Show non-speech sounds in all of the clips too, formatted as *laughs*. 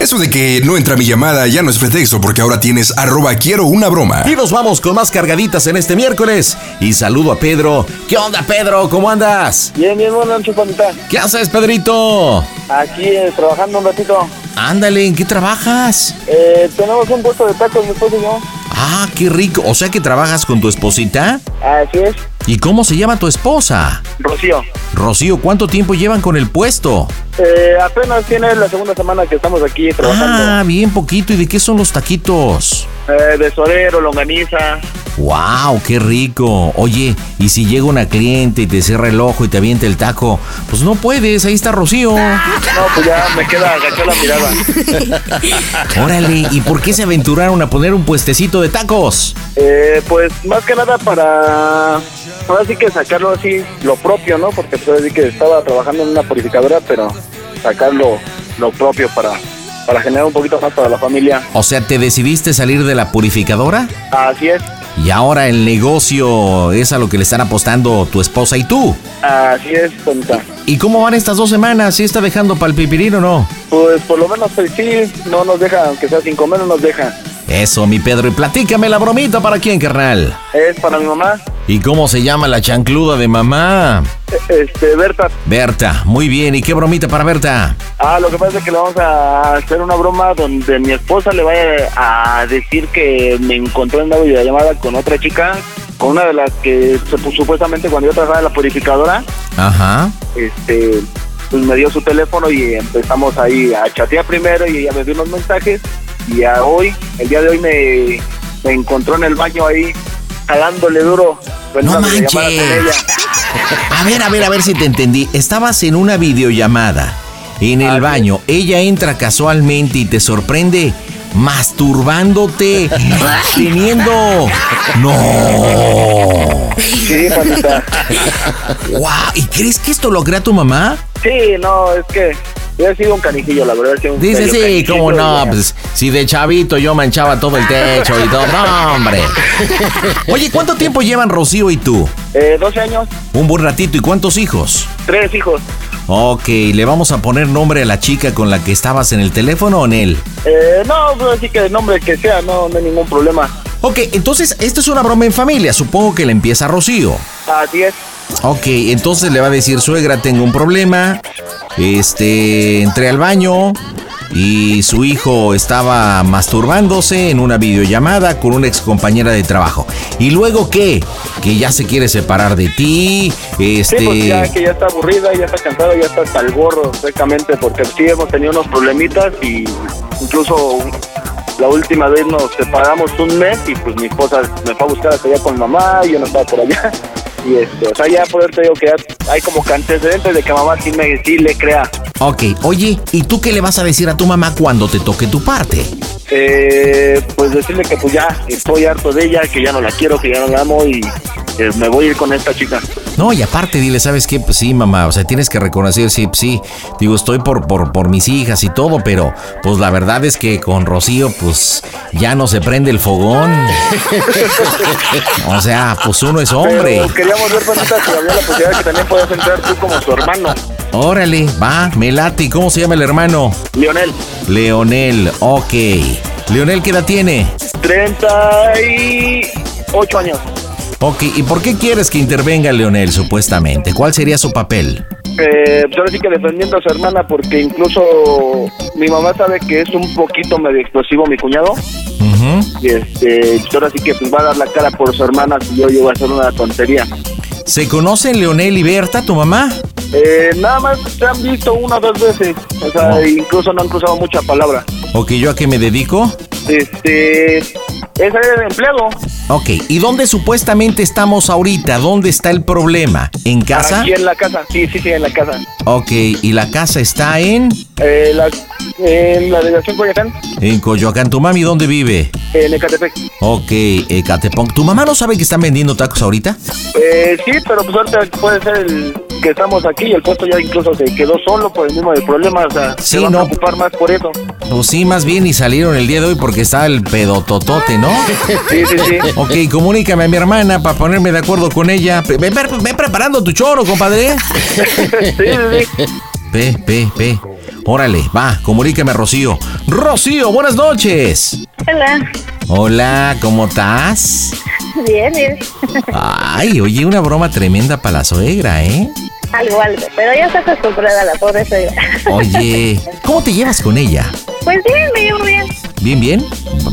Eso de que no entra mi llamada ya no es pretexto porque ahora tienes arroba quiero una broma. Y nos vamos con más cargaditas en este miércoles. Y saludo a Pedro. ¿Qué onda, Pedro? ¿Cómo andas? Bien, bien, buenas noches, pandita. ¿Qué haces, Pedrito? Aquí eh, trabajando un ratito. Ándale, ¿en qué trabajas? Eh, tenemos un puesto de tacos, mi esposo y yo. Ah, qué rico. O sea que trabajas con tu esposita. Así es, ¿Y cómo se llama tu esposa? Rocío. Rocío, ¿cuánto tiempo llevan con el puesto? Eh, apenas tiene la segunda semana que estamos aquí trabajando. Ah, bien poquito. ¿Y de qué son los taquitos? Eh, de sorero, longaniza. ¡Wow! ¡Qué rico! Oye, y si llega una cliente y te cierra el ojo y te avienta el taco, pues no puedes, ahí está Rocío. No, pues ya me queda agachar la mirada. *laughs* Órale, ¿y por qué se aventuraron a poner un puestecito de tacos? Eh, pues más que nada para, ahora sí que sacarlo así, lo propio, ¿no? Porque pues así que estaba trabajando en una purificadora, pero sacarlo lo propio para, para generar un poquito más para la familia. O sea, ¿te decidiste salir de la purificadora? Así es, Y ahora el negocio es a lo que le están apostando tu esposa y tú. así es, tonta. ¿Y cómo van estas dos semanas? ¿Sí está dejando para el pipirín o no? Pues por lo menos pues, sí, no nos deja, aunque sea sin comer, no nos deja. Eso, mi Pedro. Y platícame la bromita para quién, carnal. Es para mi mamá, ¿Y cómo se llama la chancluda de mamá? este, Berta. Berta. Muy bien. ¿Y qué bromita para Berta? Ah, lo que pasa es que le vamos a hacer una broma donde mi esposa le vaya a decir que me encontró en una videollamada con otra chica, con una de las que sup- supuestamente cuando yo trabajaba en la purificadora, Ajá. este, pues me dio su teléfono y empezamos ahí a chatear primero y ella me dio unos mensajes y a hoy, el día de hoy me, me encontró en el baño ahí jalándole duro. No manches. A ver, a ver, a ver si te entendí. Estabas en una videollamada en el Así baño. Ella entra casualmente y te sorprende masturbándote, *laughs* teniendo... No. Sí. Wow. ¿Y crees que esto lo crea tu mamá? Sí, no, es que yo he sido un canijillo, la verdad. he un Dice sí, cómo no, pues si de chavito yo manchaba todo el techo y todo, no, hombre. *laughs* Oye, ¿cuánto tiempo llevan Rocío y tú? Eh, 12 años, Un buen ratito, ¿y cuántos hijos? tres hijos. Ok, ¿le vamos a poner nombre a la chica con la que estabas en el teléfono o en él? Eh, no, pues así que el nombre que sea, no, no hay ningún problema. Ok, entonces esto es una broma en familia, supongo que le empieza Rocío. Así es. Ok, entonces le va a decir, suegra, tengo un problema. Este, entré al baño y su hijo estaba masturbándose en una videollamada con una ex compañera de trabajo. ¿Y luego qué? Que ya se quiere separar de ti. Este. Sí, pues ya que ya está aburrida, ya está cansada, ya está hasta el gorro, porque sí hemos tenido unos problemitas y incluso la última vez nos separamos un mes y pues mi esposa me fue a buscar hasta allá con mi mamá y yo no estaba por allá. Y este, o sea, ya por eso te digo que hay como que antecedentes de que mamá sí, me, sí le crea. Ok, oye, ¿y tú qué le vas a decir a tu mamá cuando te toque tu parte? Eh, pues decirle que pues ya estoy harto de ella, que ya no la quiero, que ya no la amo y eh, me voy a ir con esta chica. No, y aparte dile, ¿sabes qué? Pues sí, mamá, o sea, tienes que reconocer, sí, sí, digo, estoy por, por, por mis hijas y todo, pero pues la verdad es que con Rocío, pues ya no se prende el fogón. *laughs* o sea, pues uno es hombre. Pero queríamos ver, Panita, si había la posibilidad de que también puedas entrar tú como su hermano, Órale, va, me late. ¿Y ¿Cómo se llama el hermano? Lionel. Leonel, ok. Leonel, ¿qué edad tiene? 38 años. Ok, ¿y por qué quieres que intervenga Leonel, supuestamente? ¿Cuál sería su papel? eh, pues ahora sí que defendiendo a su hermana porque incluso mi mamá sabe que es un poquito medio explosivo mi cuñado. Y este, pues ahora sí que pues va a dar la cara por su hermana si yo llego a hacer una tontería. ¿Se conocen Leonel y Berta, tu mamá? Eh, nada más se han visto una o dos veces. O sea, incluso no han cruzado mucha palabra. Ok, ¿yo a qué me dedico? Este, es el empleado. Ok, ¿y dónde supuestamente estamos ahorita? ¿Dónde está el problema? ¿En casa? Aquí en la casa, sí, sí, sí, en la casa. Ok, ¿y la casa está en? Eh, la, en la delegación Coyoacán. En Coyoacán. ¿Tu mami dónde vive? En Ecatepec. Ok, Ecatepec. ¿Tu mamá no sabe que están vendiendo tacos ahorita? Eh, sí, pero pues ahorita puede ser el que estamos aquí y el puesto ya incluso se quedó solo por el mismo problema. O sea, Sí, se van no. a preocupar más por eso. Pues sí, más bien y salieron el día de hoy porque está el pedototote, ¿no? Sí, sí, sí. Ok, comunícame a mi hermana para ponerme de acuerdo con ella. Ve, ve- ve preparando tu choro, compadre. *laughs* sí, sí, sí. Ve, ve, ve. Órale, va, comunícame a Rocío. Rocío, buenas noches. Hola. Hola, ¿cómo estás? Bien, bien. Ay, oye, una broma tremenda para la suegra, ¿eh? Algo, algo. Pero ya está acostumbrada a la pobre suegra. Oye, *laughs* ¿cómo te llevas con ella? Pues bien, me llevo bien. ¿Bien, bien?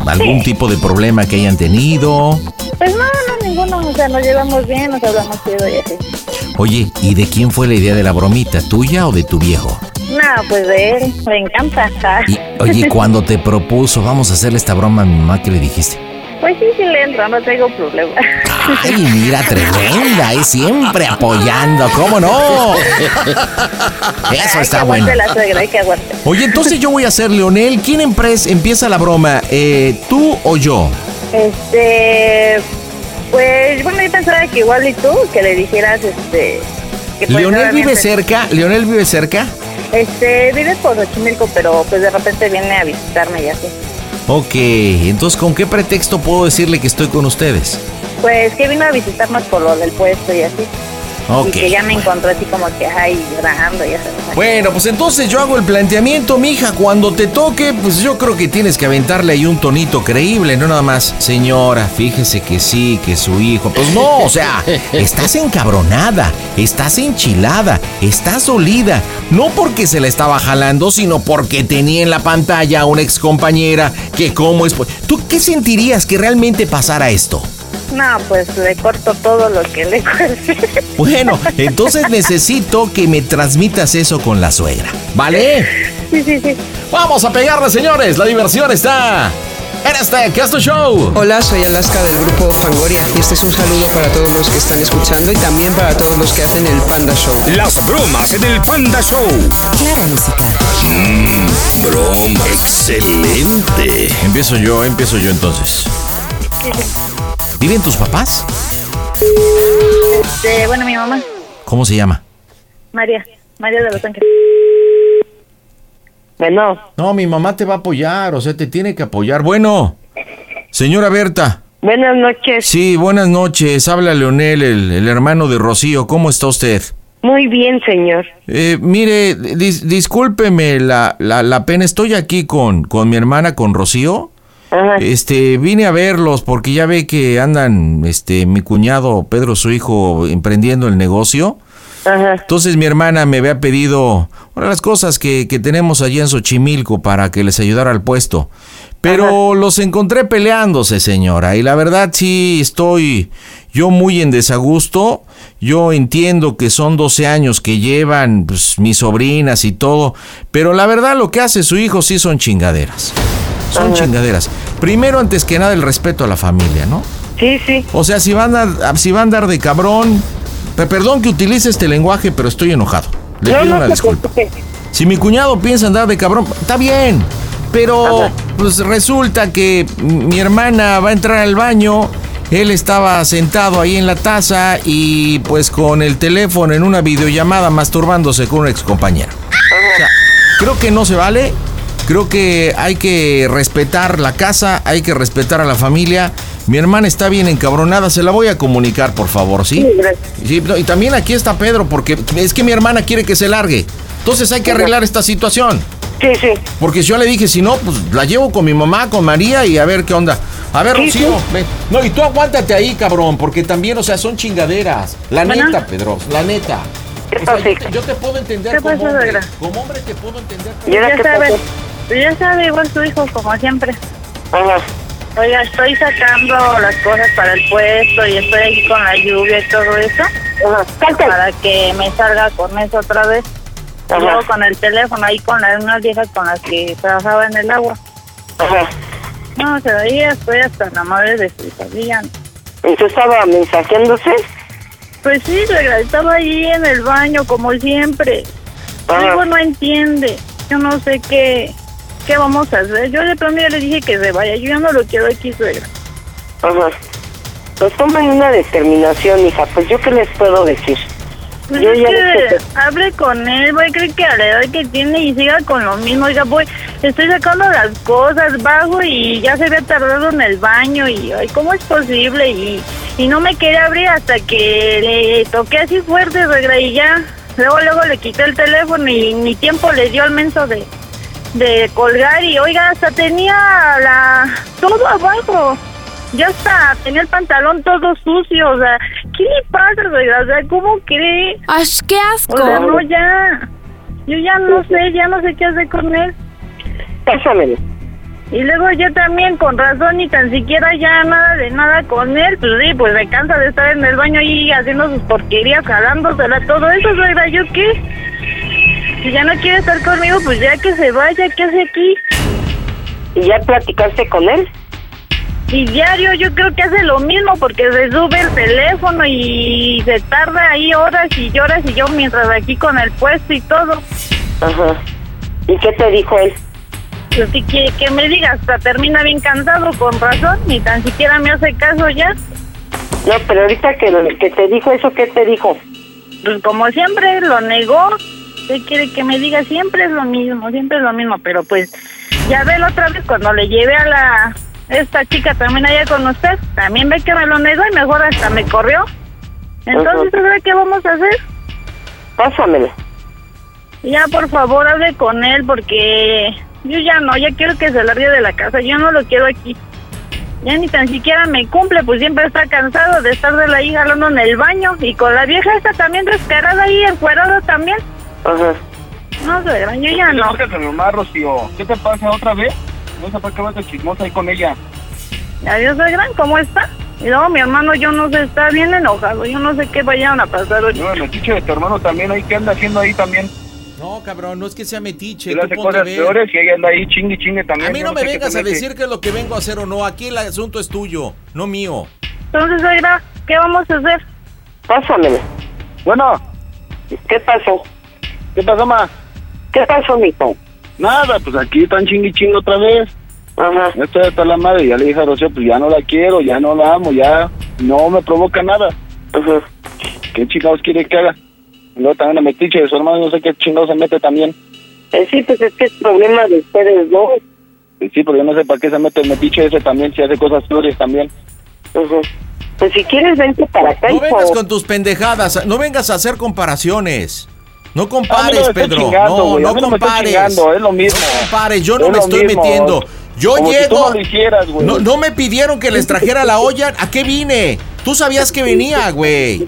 ¿Algún tipo de problema que hayan tenido? Pues no, no, ninguno. O sea, nos llevamos bien, nos hablamos chido y así. Oye, ¿y de quién fue la idea de la bromita? ¿Tuya o de tu viejo? No, pues de él. Me encanta. Y, oye, *laughs* cuando te propuso, vamos a hacerle esta broma a mi mamá, ¿qué le dijiste? Pues sí, sí le entro, no tengo problema. Ay, mira, tremenda, es siempre apoyando, ¿cómo no? Eso Hay está que bueno. aguante la suegra, hay que aguante. Oye, entonces yo voy a ser Leonel. ¿Quién empieza la broma? Eh, ¿Tú o yo? Este... Pues bueno, yo pensaba que igual y tú, que le dijeras, este... Que pues, ¿Leonel vive cerca? ¿Leonel vive cerca? Este, vive por Xochimilco, pero pues de repente viene a visitarme y así. Ok, entonces ¿con qué pretexto puedo decirle que estoy con ustedes? Pues que vino a visitarnos por lo del puesto y así. Y que ya me encontró así como que, ay, llorando y eso. Bueno, pues entonces yo hago el planteamiento, mija, cuando te toque, pues yo creo que tienes que aventarle ahí un tonito creíble, no nada más, señora, fíjese que sí, que su hijo, pues no, o sea, *laughs* estás encabronada, estás enchilada, estás dolida, no porque se la estaba jalando, sino porque tenía en la pantalla a una ex compañera que cómo es, ¿tú qué sentirías que realmente pasara esto? No, pues le corto todo lo que le cueste. Bueno, entonces necesito que me transmitas eso con la suegra, ¿vale? sí, sí, sí. Vamos a pegarle, señores. La diversión está en este Casto Show. Hola, soy Alaska del grupo Fangoria y este es un saludo para todos los que están escuchando y también para todos los que hacen el Panda Show. Las bromas en el Panda Show. Clara Musical. Mmm, broma excelente. Empiezo yo, empiezo yo entonces. ¿Viven tus papás? Este, bueno, mi mamá, ¿Cómo se llama? María, María de los Ángeles. Bueno, No, mi mamá te va a apoyar, o sea, te tiene que apoyar. Bueno, señora Berta. Buenas noches. Sí, buenas noches. Habla Leonel, el, el hermano de Rocío. ¿Cómo está usted? Muy bien, señor. Eh, mire, dis- discúlpeme la, la, la pena. Estoy aquí con, con mi hermana, con Rocío. Ajá. Este, vine a verlos porque ya ve que andan, este, mi cuñado Pedro, su hijo, emprendiendo el negocio. Ajá. Entonces mi hermana me había pedido una de las cosas que, que tenemos allí en Xochimilco para que les ayudara al puesto. Pero los encontré peleándose, señora. Y la verdad sí estoy yo muy en desagusto. Yo entiendo que son 12 años que llevan pues, mis sobrinas y todo. Pero la verdad lo que hace su hijo sí son chingaderas. Son chingaderas. Primero, antes que nada, el respeto a la familia, ¿no? Sí, sí. O sea, si van a, si va a andar de cabrón, pe- perdón que utilice este lenguaje, pero estoy enojado. Le no, pido no una disculpa. preocupe. Si mi cuñado piensa andar de cabrón, está bien. Pero pues resulta que mi hermana va a entrar al baño, él estaba sentado ahí en la taza y pues con el teléfono en una videollamada masturbándose con una excompañera. O sea, creo que no se vale. Creo que hay que respetar la casa, hay que respetar a la familia. Mi hermana está bien encabronada, se la voy a comunicar, por favor, ¿sí? Sí, gracias. Sí, no, y también aquí está Pedro, porque es que mi hermana quiere que se largue. Entonces hay que arreglar esta situación. Sí, sí. Porque yo le dije, si no, pues la llevo con mi mamá, con María y a ver qué onda. A ver, Sí, Rocío, sí. ven. No, y tú aguántate ahí, cabrón, porque también, o sea, son chingaderas. La Bueno. neta, Pedro, la neta. ¿Qué O sea, pasa, yo, te, yo te puedo entender ¿Qué como pasó, hombre. Como hombre te puedo entender. ¿Y ahora Ya sabe, pues ya sabe, igual su hijo, como siempre. Ajá. Oiga, estoy sacando las cosas para el puesto y estoy aquí con la lluvia y todo eso Ajá. Para que me salga con eso otra vez. Ajá. luego con el teléfono ahí con las unas viejas con las que trabajaba en el agua. Ajá. No, sea, ahí estoy hasta la madre de su sabía. ¿Y tú estaba mensajeándose? Pues sí, estaba ahí en el baño como siempre. Hijo no entiende. Yo no sé qué, qué vamos a hacer. Yo de pronto ya le dije que se vaya. Yo ya no lo quiero aquí, suegra. Ajá. Pues tomen una determinación, hija. Pues yo qué les puedo decir. Pues Yo es ya que hable con él, voy, cree que a la edad que tiene y siga con lo mismo. Oiga, voy, estoy sacando las cosas, bajo y ya se había tardado en el baño y, ay, ¿cómo es posible? Y, y no me quería abrir hasta que le toqué así fuerte, suegra, y ya. Luego, luego le quité el teléfono y ni tiempo le dio al menso de, de colgar y, oiga, hasta tenía la todo abajo. Ya está, tenía el pantalón todo sucio, o sea, ¿qué le pasa? O sea, ¿cómo cree? ¡Ay, qué asco! O sea, no, ya. Yo ya no sé, ya no sé qué hacer con él. Pásamelo. Y luego yo también, con razón, ni tan siquiera ya nada de nada con él. Pues sí, pues me cansa de estar en el baño ahí haciendo sus porquerías, jalándosela, todo eso, suegra, ¿yo qué? Si ya no quiere estar conmigo, pues ya que se vaya, ¿qué hace aquí? ¿Y ya platicaste con él? Y diario yo creo que hace lo mismo porque se sube el teléfono y se tarda ahí horas y horas y yo mientras aquí con el puesto y todo. Ajá. ¿Y qué te dijo él? Pues si quiere que me diga, hasta termina bien cansado, con razón, ni tan siquiera me hace caso ya. No, pero ahorita que, que te dijo eso, ¿qué te dijo? Pues como siempre lo negó. ¿Qué quiere que me diga? Siempre es lo mismo, siempre es lo mismo. Pero pues, ya ve la otra vez cuando le llevé a la esta chica también allá con usted, también ve que me lo negó y mejor hasta me corrió. Entonces. ¿sabe qué vamos a hacer? Pásamelo. Ya, por favor, hable con él porque yo ya no, ya quiero que se largue de la casa. Yo no lo quiero aquí. Ya ni tan siquiera me cumple, pues siempre está cansado de estar de la hija hablando en el baño. Y con la vieja esta también descarada ahí, encuerada también. Ajá. No, suegra, yo ya no. a mi mamá, Rocío. ¿Qué te pasa otra vez? No sé por qué vas de chismosa ahí con ella. Adiós, suegra, ¿cómo está? Y luego mi hermano, yo no sé, está bien enojado. Yo no sé qué vayan a pasar hoy. No, el metiche de tu hermano también ahí. ¿Qué anda haciendo ahí también? No, cabrón, no es que sea metiche. Él hace cosas ver. peores y ella anda ahí chingue chingue también. A mí no me vengas a decir qué es lo que vengo a hacer o no. Aquí el asunto es tuyo, no mío. Entonces, suegra, ¿qué vamos a hacer? Pásamelo. Bueno, ¿Qué pasó? ¿qué pasó, ma? ¿Qué pasó, mijo? Nada, pues aquí están chingue chingue otra vez. Ajá. Ya hasta la madre. Ya le dije a Rocío, pues ya no la quiero, ya no la amo, ya no me provoca nada. Ajá. ¿Qué chingados quiere que haga? Luego también la metiche de su hermano, no sé qué chingados se mete también. Eh, sí, pues es que es problema de ustedes dos. Y sí, pero yo no sé para qué se mete el metiche ese también, si hace cosas peores también. Ajá. Pues si quieres, vente para acá, No vengas con tus pendejadas, no vengas a hacer comparaciones. No A mí no compares, Pedro. no, no no compares. es lo mismo. No compares, yo no Es me estoy mismo. metiendo. Yo Como si llego. tú no lo hicieras, no, no me pidieron que les trajera la olla. ¿A qué vine? Tú sabías que venía, güey.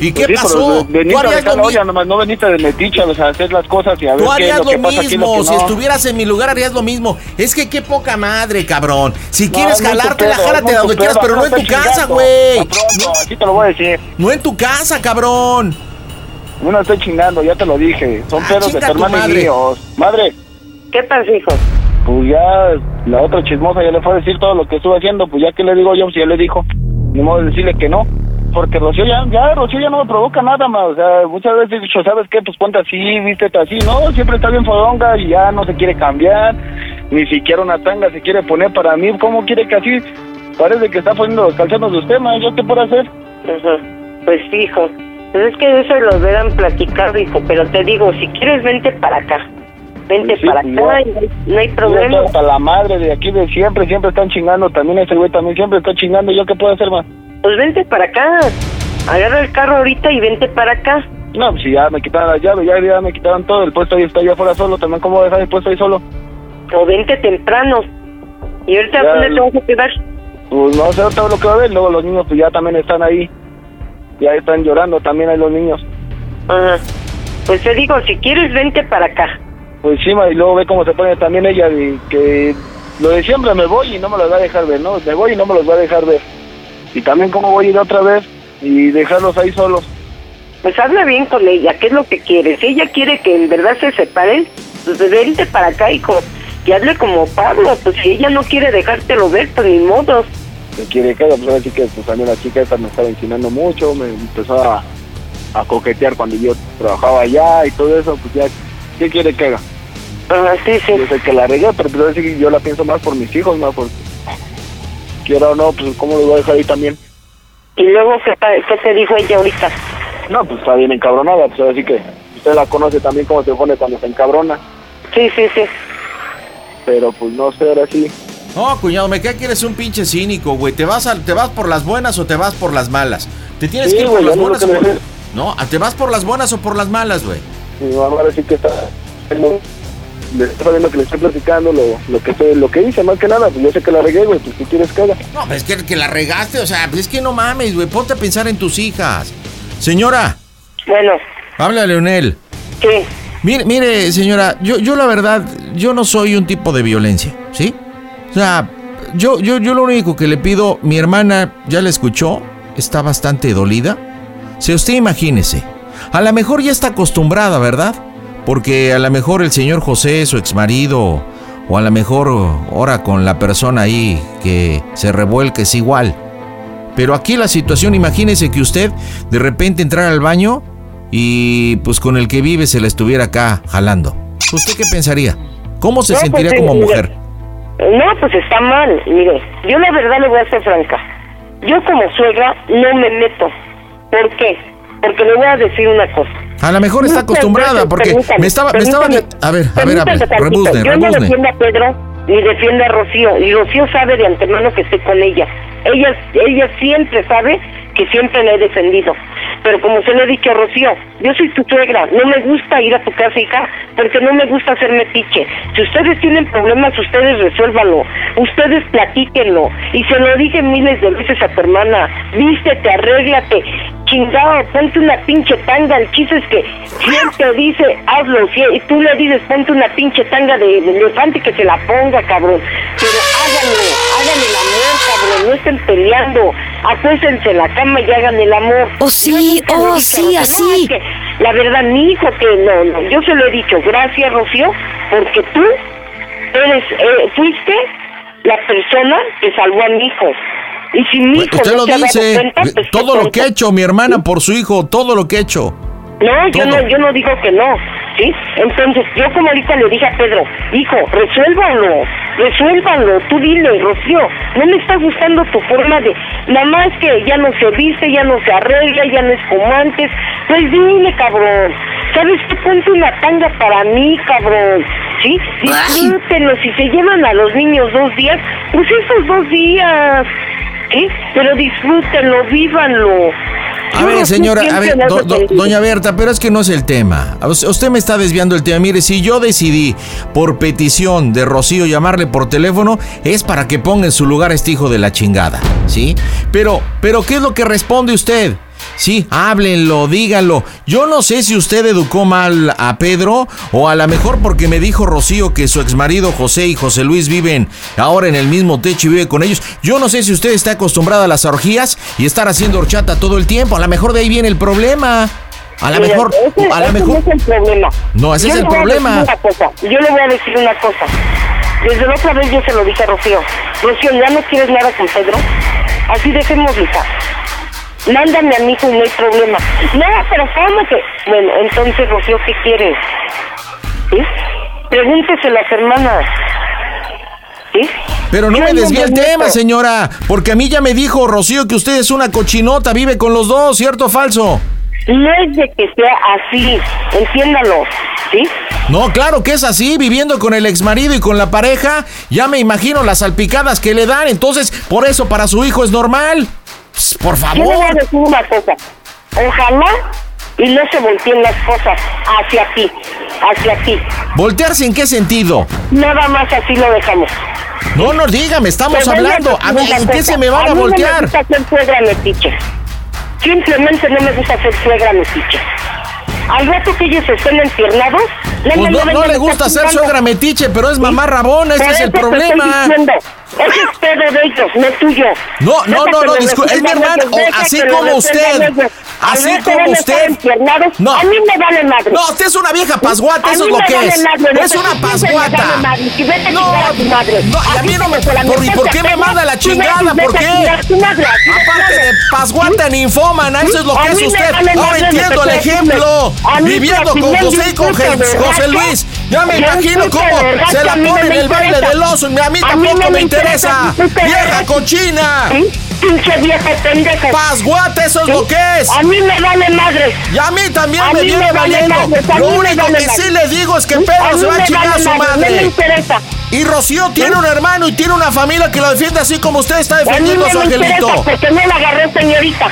¿Y qué Pues sí, pasó? veniste Tú harías lo la olla, nomás no veniste de metiche a hacer las cosas y a ver Tú qué es harías lo lo que pasa aquí, lo mismo. Si no. estuvieras en mi lugar, harías lo mismo. Es que qué poca madre, cabrón. Si quieres No, no jalártela, pedo, jálate no donde quieras, pero no en tu casa, güey. A pronto, así te lo voy a decir. No en tu casa, cabrón. No estoy chingando, ya te lo dije. Son Ah, pedos de chinga tu hermano y madre. míos. Madre, ¿Qué pasó, hijo? pues ya la otra chismosa ya le fue a decir todo lo que estuve haciendo, pues ya que le digo yo, si ya le dijo, ni modo de decirle que no. Porque Rocío ya, ya, Rocío ya no me provoca nada más, o sea, muchas veces he dicho, ¿sabes qué? Pues ponte así, vístete así, no, siempre está bien fodonga y ya no se quiere cambiar, ni siquiera una tanga se quiere poner para mí, ¿cómo quiere que así? Parece que está poniendo los calzones de usted, ma, ¿yo qué puedo hacer? Pues sí, Pues es que eso lo hubieran platicado, hijo. Pero te digo, si quieres, vente para acá. Vente sí, para acá y no hay- problema. hasta la madre de aquí de siempre, siempre están chingando, también ese güey también siempre está chingando, ¿yo qué puedo hacer, ma? Pues vente para acá. Agarra el carro ahorita y vente para acá. No, pues si ya me quitaron las llaves, ya, ya me quitaron todo, el puesto ahí está yo afuera solo, también cómo voy a dejar el puesto ahí solo. O vente temprano. ¿Y ahorita Ya, dónde te vas a quedar? Pues no sé todo lo que va a ver, luego los niños pues ya también están ahí, ya están llorando también ahí los niños. Ajá. Pues te digo, si quieres, vente para acá. Pues sí, ma, y luego ve cómo se pone también ella, de que lo de siempre me voy y no me los va a dejar ver, ¿no? Me voy y no me los va a dejar ver. Y también cómo voy a ir otra vez y dejarlos ahí solos. Pues habla bien con ella, ¿qué es lo que quiere? Si ella quiere que en verdad se separen, pues vente para acá, hijo. Y hable como Pablo, pues si ella no quiere dejártelo ver, pues ni modo. Que quiere que haga, pues ahora sí que pues, también la chica esta me estaba ensinando mucho, me empezó a, a coquetear cuando yo trabajaba allá y todo eso, pues ya, ¿qué quiere que haga? Sí, sí. Yo sé que la regué, pero pues ahora sí que yo la pienso más por mis hijos, más por... Quiera o no, pues cómo los voy a dejar ahí también. Y luego, ¿qué, qué te dijo ella ahorita? No, pues está bien encabronada, pues ahora sí que usted la conoce también cómo se pone cuando se encabrona, Sí, sí, sí. pero pues no sé, ahora sí. No, cuñado, me cae que eres un pinche cínico, güey. ¿Te vas, a- ¿Te vas por las buenas o te vas por las malas? ¿Te tienes Sí, que ir por güey, las no buenas o por... No, ¿te vas por las buenas o por las malas, güey? Mi mamá ahora sí que está... Le está sabiendo que le estoy platicando lo, lo que estoy- lo que hice, más que nada, pues yo sé que la regué, güey, pues tú quieres que haga. No, pues es que, que la regaste, o sea, pues es que no mames, güey. Ponte a pensar en tus hijas. Señora, Bueno, habla Leonel. ¿qué? Mire, mire, señora, yo, yo la verdad, yo no soy un tipo de violencia, ¿sí? O sea, yo, yo, yo lo único que le pido, mi hermana ya la escuchó, está bastante dolida. Si usted imagínese, a lo mejor ya está acostumbrada, ¿verdad? Porque a lo mejor el señor José, su exmarido, o a lo mejor ahora con la persona ahí que se revuelca es igual. Pero aquí la situación, imagínese que usted de repente entrara al baño y pues con el que vive se la estuviera acá jalando. ¿Usted qué pensaría? ¿Cómo se No, pues, sentiría como mujer? No, pues está mal. Mire, yo la verdad le voy a ser franca. Yo como suegra no me meto. ¿Por qué? Porque le voy a decir una cosa. A lo mejor está acostumbrada porque me estaba, me estaba, a ver, a ver, a ver, Yo no defiendo a Pedro ni defiendo a Rocío. Y Rocío sabe de antemano que estoy con ella. Ella, ella siempre sabe que siempre la he defendido. Pero como se lo he dicho a Rocío, yo soy tu suegra. No me gusta ir a tu casa, hija, porque no me gusta hacer metiche. Si ustedes tienen problemas, ustedes resuélvanlo. Ustedes platíquenlo. Y se lo dije miles de veces a tu hermana. Vístete, arréglate. Chingado, ponte una pinche tanga. El chiste es que siempre dice, hazlo. Y tú le dices, ponte una pinche tanga de, elefante que se la ponga, cabrón. Pero háganlo, hagan el amor, cabrón. No estén peleando. Acuéstense en la cama y hagan el amor. Oh, sí, oh, sí, Rocío, no, así. es que la verdad, mi hijo, que no, no. Yo se lo he dicho, gracias, Rocío, porque tú eres, eh, fuiste la persona que salvó a mi hijo. Y si mi hijo Usted no lo dice, cuenta, pues, qué todo lo que ha hecho mi hermana por su hijo, todo lo que ha hecho. No, yo no, yo no digo que no, ¿sí? Entonces, yo como ahorita le dije a Pedro, hijo, resuélvanlo, resuélvanlo, tú dile, Rocío, no me está gustando tu forma de, nada más que ya no se viste, ya no se arregla, ya no es como antes, pues dile, cabrón, ¿sabes qué? Ponte una tanga para mí, cabrón, ¿sí? Disfrútenlo, si se llevan a los niños dos días, pues esos dos días, ¿sí? Pero disfrútenlo, vívanlo. A ver, señora, a ver, do- do- doña Berta, pero es que no es el tema. Usted me está desviando el tema. Mire, si yo decidí por petición de Rocío llamarle por teléfono, es para que ponga en su lugar a este hijo de la chingada, ¿sí? Pero, pero, ¿qué es lo que responde usted? Sí, háblenlo, díganlo. Yo no sé si usted educó mal a Pedro o a lo mejor porque me dijo Rocío que su exmarido José y José Luis viven ahora en el mismo techo y vive con ellos. Yo no sé si usted está acostumbrada a las orgías y estar haciendo horchata todo el tiempo. A lo mejor de ahí viene el problema. A lo mejor, ese- a lo mejor. no es el problema. No, ese Yo es el problema. Yo le voy a decir una cosa. Desde la otra vez yo se lo dije a Rocío. Rocío, ¿ya no quieres nada con Pedro? Así dejemos, hija. Mándame a mi hijo y no hay problema. No, pero cálmate. Bueno, entonces, Rocío, ¿qué quieres? ¿Sí? Pregúntese a las hermanas. ¿Sí? Pero no me desvíe el tema, señora. Porque a mí ya me dijo Rocío que usted es una cochinota, vive con los dos, ¿cierto o falso? No es de que sea así, entiéndalo, ¿sí? No, claro que es así, viviendo con el exmarido y con la pareja, ya me imagino las salpicadas que le dan, entonces por eso para su hijo es normal. Pss, por Yo le voy a favor. decir una cosa. Ojalá y no se volteen las cosas hacia ti, hacia ti. ¿Voltearse en qué sentido? Nada más así lo dejamos. No nos dígame, estamos hablando. A una ¿en qué se me van a mí No me voltear? gusta ser suegra metiche. Simplemente no me gusta ser suegra metiche. al rato que ellos estén enfiernados, Pues no, no le gusta chingando. suegra metiche, pero es mamá rabona, ese es el te estoy problema. diciendo, Ese es pedo de ellos, no es tuyo. No, no, no, no, lo discu- es mi hermano, deja así como usted, así como usted. No. A mí me vale madre. No, usted es una vieja pasguata, eso es lo que es. Es una pasguata. No, a no, y mí no me. como la ¿Por, ¿Y por qué me manda la chingada? ¿Por qué? Aparte de pasguata ninfómana, eso es lo que es usted. Ahora entiendo el ejemplo. Viviendo con José y con José Luis. Ya me imagino cómo se la pone en me el baile del oso. A mí A mí tampoco me me interesa. ¡Vieja cochina! Pinche vieja pendeja. Pasguata, eso es ¿Sí? lo que es. A mí me vale madre. Y a mí también A me mí viene me vale valiendo. Lo me único vale que madre. sí le digo es que Pedro se va a me chingar a su madre, No me interesa. Y Rocío tiene un hermano y tiene una familia que lo defiende así como usted está A mí defendiendo a no su me interesa angelito. porque no la agarró señorita.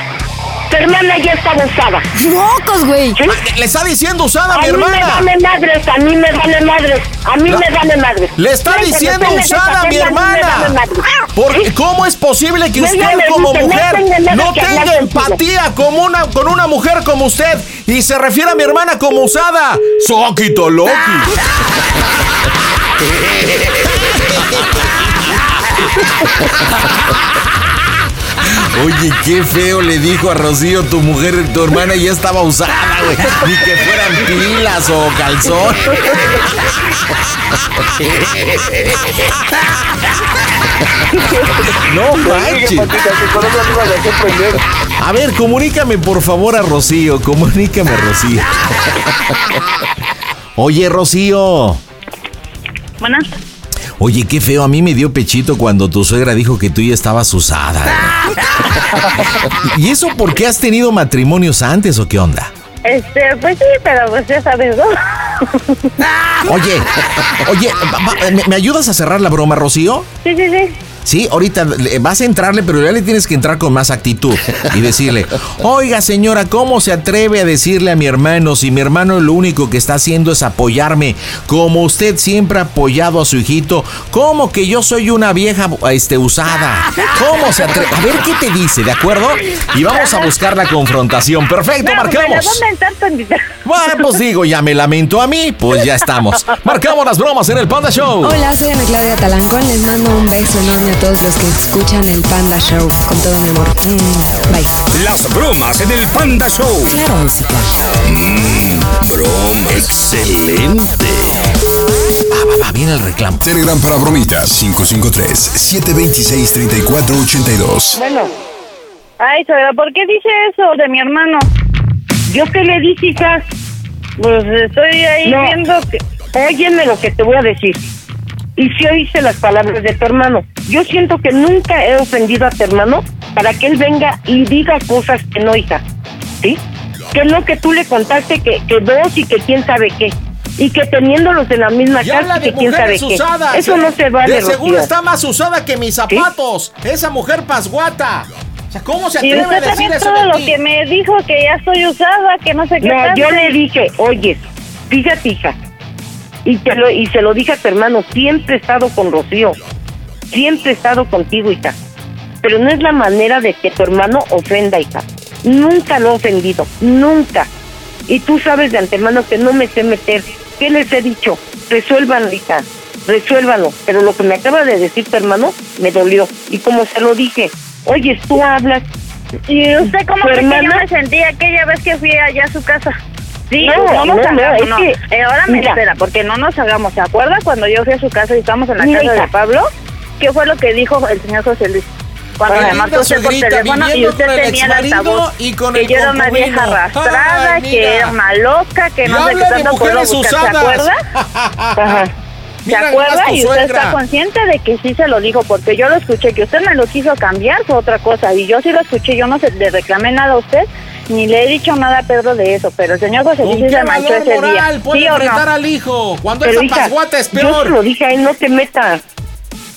Tu hermana ya está abusada. ¡Locos, güey! ¿Sí? Le está diciendo usada a A mi mí me hermana. vale madres, a mí me vale madres, a mí La- me vale madres. Le está diciendo usada a mi a me vale hermana. Porque ¿Sí? ¿cómo es posible que usted como no mujer no tenga empatía como una, con una mujer como usted y se refiere a mi hermana como usada? Soquito Loki. *laughs* Oye, qué feo le dijo a Rocío, tu mujer, tu hermana ya estaba usada, güey. Ni que fueran pilas o calzón. No manches. A ver, comunícame por favor a Rocío, comunícame a Rocío. Oye, Rocío. Bueno, Oye, qué feo, a mí me dio pechito cuando tu suegra dijo que tú ya estabas usada. *laughs* ¿Y eso por qué has tenido matrimonios antes o qué onda? este, pues sí, pero pues ya sabes, ¿no? Oye, oye, va- va- ¿me, me ayudas a cerrar la broma, Rocío? Sí, sí, sí. Sí, ahorita vas a entrarle, pero ya le tienes que entrar con más actitud y decirle, *laughs* oiga señora, ¿cómo se atreve a decirle a mi hermano si mi hermano lo único que está haciendo es apoyarme, como usted siempre ha apoyado a su hijito? ¿Cómo que yo soy una vieja este, usada? ¿Cómo se atreve? A ver qué te dice, ¿de acuerdo? Y vamos a buscar la confrontación. Perfecto, No, marcamos. Bueno, pues digo, ya me lamento a mí, pues ya estamos. Marcamos las bromas en el Panda Show. Hola, soy Ana Claudia Talancón. Les mando un beso enorme a todos los que escuchan el Panda Show con todo mi amor. Mm, bye. Las bromas en el Panda Show. Claro, música. Broma. Excelente. Va, va, va, viene el reclamo. Telegram para bromitas 553-726-3482. Bueno, Ay, suegra, ¿por qué dice eso de mi hermano? ¿yo qué le dije, hija? Pues estoy ahí No. viendo que... Óyeme lo que te voy a decir. Y si oíste las palabras de tu hermano, yo siento que nunca he ofendido a tu hermano para que él venga y diga cosas que no, hija. ¿Sí? Que no que tú le contaste que, que dos y que quién sabe qué. Y que teniéndolos en la misma Y casa que quién sabe qué. Eso no se vale, De seguro Rocío. está más usada que mis zapatos. Esa mujer pasguata. O sea, ¿cómo se Y atreve a usted decir también eso todo de lo ti? que me dijo que ya estoy usada, que no sé qué No, tanto. yo le dije, oye, fíjate, hija, y, te lo, y se lo dije a tu hermano, siempre he estado con Rocío, siempre he estado contigo, hija, pero no es la manera de que tu hermano ofenda, hija. Nunca lo he ofendido, nunca. Y tú sabes de antemano que no me sé meter. ¿Qué les he dicho? Resuélvanlo, hija, resuélvanlo. Pero lo que me acaba de decir tu hermano me dolió. Y como se lo dije, oye, tú hablas, ¿Y usted cómo ¿Tu cree que yo me sentí aquella vez que fui allá a su casa? Sí, No, no, nos no, no, hagamos, es no. que- Eh, ahora me mira. espera, porque no nos hagamos. ¿Se acuerda cuando yo fui a su casa y estábamos en la Mira, casa hija. de Pablo? ¿Qué fue lo que dijo el señor José Luis? Cuando linda marcó usted por teléfono y usted tenía el altavoz. y con que el yo era una vieja arrastrada, Ay, que era una loca, que Y no sé qué tanto puedo buscar. ¿Se acuerda? *laughs* Ajá. ¿Se acuerda? Y usted suegra. está consciente de que sí se lo dijo, porque yo lo escuché, que usted me lo quiso cambiar fue otra cosa, y yo sí lo escuché, yo no se, le reclamé nada a usted, ni le he dicho nada a Pedro de eso, pero el señor José ¿Con Luis se manchó ese moral día. puede ¿Sí enfrentar no? al hijo? Cuando Pero esa hija, pasguata es yo peor. se lo dije a él, no te metas.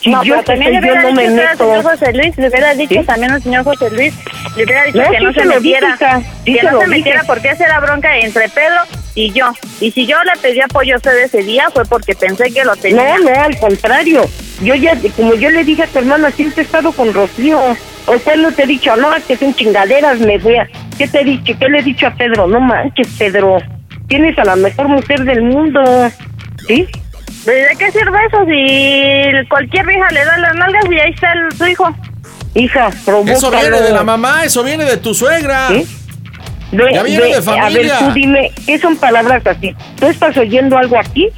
Si No, yo pero también le yo, hubiera no me dicho usted al señor. José Luis, le hubiera dicho ¿Sí? también al señor José Luis, le hubiera dicho No, que sí no se se lo dije, metiera, que se no lo se metiera porque esa era bronca entre Pedro y yo. Y si yo le pedí apoyo a usted ese día fue porque pensé que lo tenía. No, no, al contrario. Yo ya, como yo le dije a tu hermana, siempre he estado con Rocío. O sea, no te he dicho, no, que son chingaderas, me voy a... ¿Qué te he dicho? ¿Qué le he dicho a Pedro? No manches, Pedro. tienes a la mejor mujer del mundo, ¿sí? ¿De qué sirve eso si cualquier vieja le da las nalgas y ahí está el- su hijo? Hija, provócalo. Eso viene de la mamá, eso viene de tu suegra. ¿Sí? Ve- Ya viene ve, de A ver, tú dime, ¿qué son palabras así? ¿Tú estás oyendo algo aquí?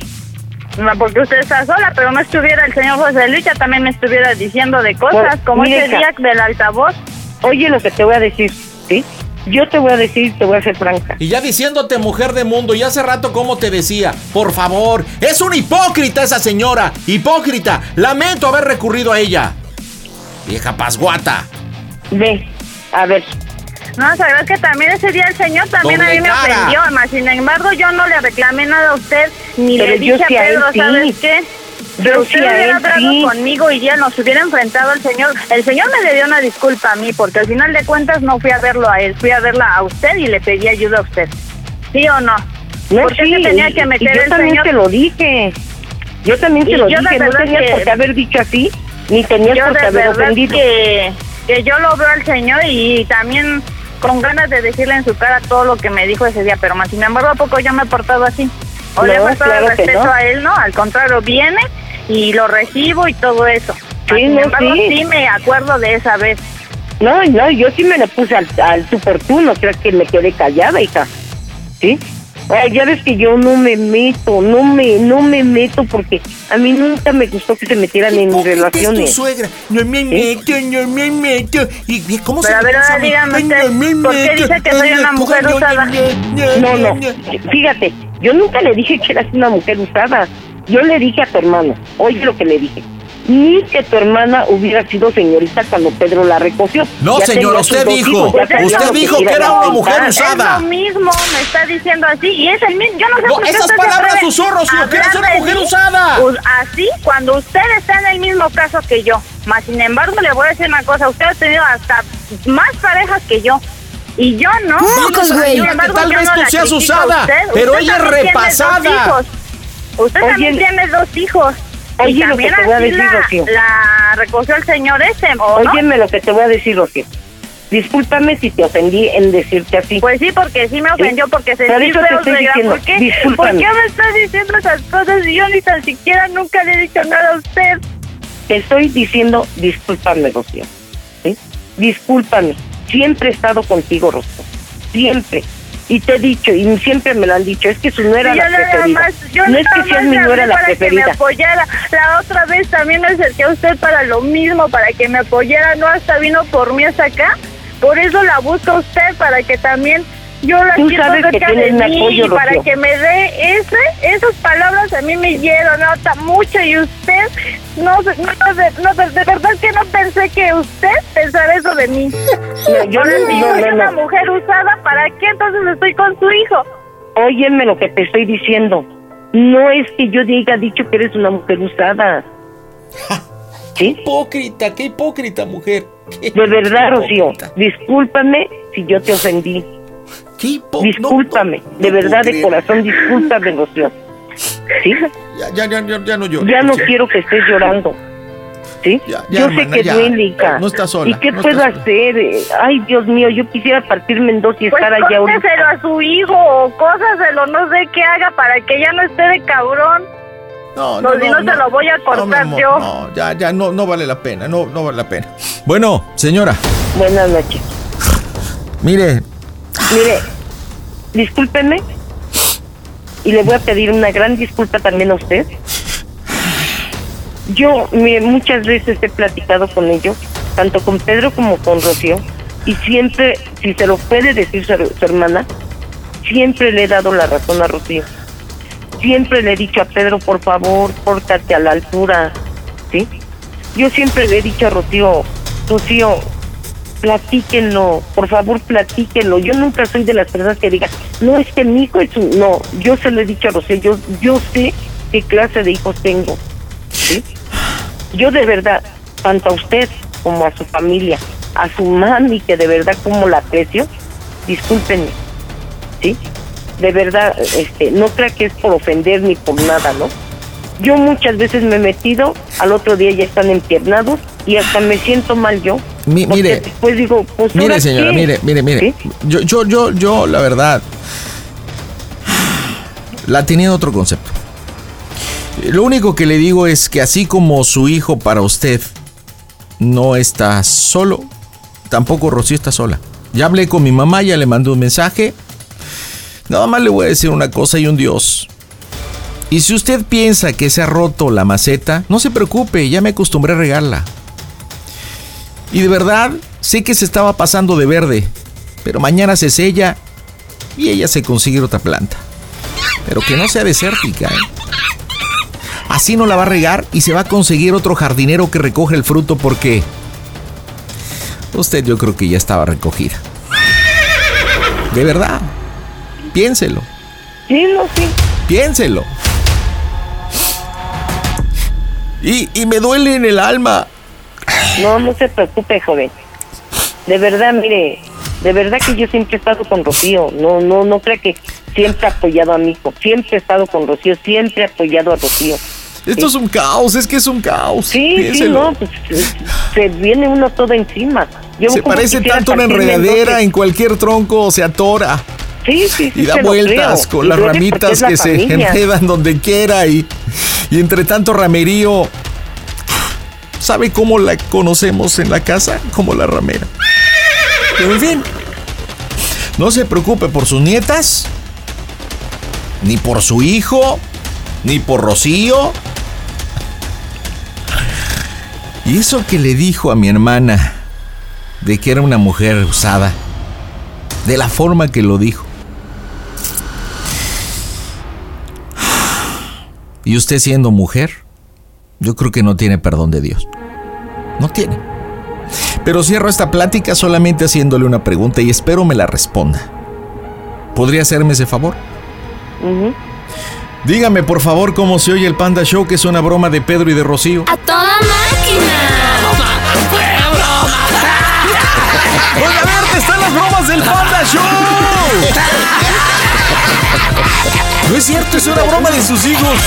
No, porque usted está sola, pero no estuviera el señor José Luis, ya también me estuviera diciendo de cosas, Pues, como ese hija. día del altavoz. Oye lo que te voy a decir, ¿sí? Yo te voy a decir, te voy a ser franca. Y ya diciéndote mujer de mundo, y hace rato como te decía, por favor, es una hipócrita esa señora, hipócrita, lamento haber recurrido a ella. Vieja pasguata. Ve, a ver, No, sabes que también ese día el señor también a mí me cara. ofendió, más sin embargo yo no le reclamé nada a usted, ni Pero le dije a Pedro, sí. ¿sabes qué? Pero usted hubiera él hablado sí. conmigo y ya nos hubiera enfrentado al señor. El señor me le dio una disculpa a mí, porque al final de cuentas no fui a verlo a él, fui a verla a usted y le pedí ayuda a usted. ¿Sí o no? no, ¿Por qué sí, se tenía y- que y meter yo el también señor? te lo dije. Yo también te Y lo yo dije, no tenías que- por qué haber dicho así, ni tenías por qué haber ofendido. que, que yo lo veo al señor y también con ganas de decirle en su cara todo lo que me dijo ese día, pero más sin embargo a poco yo me he portado así. O le he faltado claro el respeto no. a él, ¿no? Al contrario, viene y lo recibo y todo eso. Sí, no, embargo, sí. sí me acuerdo de esa vez. No, no, yo sí me le puse al, al tú por tú, no creas que me quedé callada, hija. ¿Sí? Ay, ya ves que yo no me meto, no me, no me meto porque a mí nunca me gustó que se metieran en mis Hipócrita es tu relaciones. suegra. No me meto, no me meto. ¿Y cómo Pero a ver, ahora Ay, usted, no me ¿por qué dice que soy una mujer usada? No, no, fíjate, yo nunca le dije que eras una mujer usada. Yo le dije a tu hermano, oye lo que le dije. Ni que tu hermana hubiera sido señorita cuando Pedro la recogió. No, Ya señora, usted dijo, hijos, usted lo dijo que era una mujer usada. Es lo mismo, me está diciendo así y es el mismo. Yo no sé No, por qué esas palabras Rocío, a que eres una mujer mí, usada. pues, así, cuando usted está en el mismo caso que yo. Más sin embargo, le voy a decir una cosa. Usted ha tenido hasta más parejas que yo. Y yo no. ¡Mocos, Sin güey! tal yo vez no tú seas usada, usted. pero Usted ella es también tiene dos repasada. Usted Oye, también tiene dos hijos. oye, y lo que te voy a decir, la, Rocío. la recogió el señor ese, ¿o no? Óyeme lo que te voy a decir, Rocío. Discúlpame si te ofendí en decirte así. Pues sí, porque sí me ofendió, porque se diciendo, ¿Por qué? discúlpame. ¿Por qué me estás diciendo esas cosas y yo ni tan siquiera nunca le he dicho nada a usted? Te estoy diciendo, discúlpame, Rocío. ¿sí? Discúlpame. Siempre he estado contigo, Rocío. Siempre. Y te he dicho, y siempre me lo han dicho, es que su nuera Y la preferida. más, yo no es que seas mi nuera la para que me preferida. apoyara. La otra vez también me acerqué a usted para lo mismo, para que me apoyara. No hasta vino por mí hasta acá. Por eso la busco a usted, para que también yo la Tú sienta sabes que de mí, apoyo, y para Rocío. que me dé ese, esas palabras a mí me hieron nota mucho y usted no, se- no, de, no, de, de verdad que no pensé que usted pensara eso de mí. *laughs* No, yo Ahora no, sí, no, soy no, una no. mujer usada, ¿para qué entonces estoy con su hijo? Óyeme lo que te estoy diciendo. No es que yo diga dicho que eres una mujer usada. *laughs* ¿Sí? Hipócrita, qué hipócrita mujer. Qué De verdad, Rocío. hipócrita. Discúlpame si yo te ofendí. Hipó- Discúlpame. no, no, de no verdad, de creer. corazón, discúlpame, Rocío. ¿Sí? Ya, ya, ya, ya, no llores. Ya no quiero que estés llorando. ¿Sí? Ya, ya, yo sé hermana, que duele, hija. No estás sola, ¿Y qué no puedo sola. hacer? Ay, Dios mío, yo quisiera partirme en dos y Pues estar allá ahorita. cóseselo a su hijo o cósaselo, no sé qué haga para que ya no esté de cabrón. No, No, si no se lo voy a cortar amor, yo. No, ya, ya, no, no vale la pena, no, no vale la pena. Bueno, señora, Buenas noches. mire, Mire, discúlpeme y le voy a pedir una gran disculpa también a usted. Yo mire, muchas veces he platicado con ellos, tanto con Pedro como con Rocío, y siempre, si se lo puede decir su, hermana, siempre le he dado la razón a Rocío. Siempre le he dicho a Pedro, por favor, pórtate a la altura, ¿sí? Yo siempre le he dicho a Rocío, Rocío, platíquenlo, por favor platíquenlo. Yo nunca soy de las personas que digan, no, es que mi hijo es un... No, yo se lo he dicho a Rocío, yo, yo sé qué clase de hijos tengo. ¿sí? Yo de verdad, tanto a usted como a su familia, a su mami, que de verdad como la aprecio, discúlpenme, ¿sí? De verdad, este, no crea que es por ofender ni por nada, ¿no? Yo muchas veces me he metido, al otro día ya están empiernados y hasta me siento mal yo. Mi- mire, después digo, pues mire ¿ahora señora, qué? mire, mire, mire. ¿Sí? Yo, yo, yo, yo, la verdad. la tenía en otro concepto. Lo único que le digo es que así como su hijo para usted no está solo, tampoco Rocío está sola. Ya hablé con mi mamá, ya le mandé un mensaje. Nada más le voy a decir una cosa y un Dios. Y si usted piensa que se ha roto la maceta, no se preocupe, ya me acostumbré a regarla. Y de verdad, sé que se estaba pasando de verde, pero mañana se sella y ella se consigue otra planta. Pero que no sea desértica, ¿eh? Así no la va a regar y se va a conseguir otro jardinero que recoge el fruto porque usted yo creo que ya estaba recogida. De verdad, piénselo. Sí, no, sí. Piénselo. Y, y me duele en el alma. No, no se preocupe, joven. De verdad, mire, de verdad que yo siempre he estado con Rocío. No, no, no creo que siempre he apoyado a mi hijo. Siempre he estado con Rocío, siempre he apoyado a Rocío. Esto es un caos, es que es un caos. Sí, sí, no, pues se- viene uno todo encima. Yo Se parece tanto a una enredadera, en cualquier tronco se atora. Sí, sí, sí. Y da vueltas creo. con Y las ramitas la que se enredan donde quiera y, y entre tanto ramerío. ¿Sabe cómo la conocemos en la casa? Como la ramera. Pero en fin, no se preocupe por sus nietas, ni por su hijo, ni por Rocío. Y eso que le dijo a mi hermana de que era una mujer usada, de la forma que lo dijo. Y usted siendo mujer, yo creo que no tiene perdón de Dios. No tiene. Pero cierro esta plática solamente haciéndole una pregunta y espero me la responda. ¿Podría hacerme ese favor? Dígame por favor cómo se oye el Panda Show, que es una broma de Pedro y de Rocío. ¡A toda máquina! ¡Oiga, a ver, están las bromas del Panda Show! *laughs* No es cierto, es una broma de sus hijos.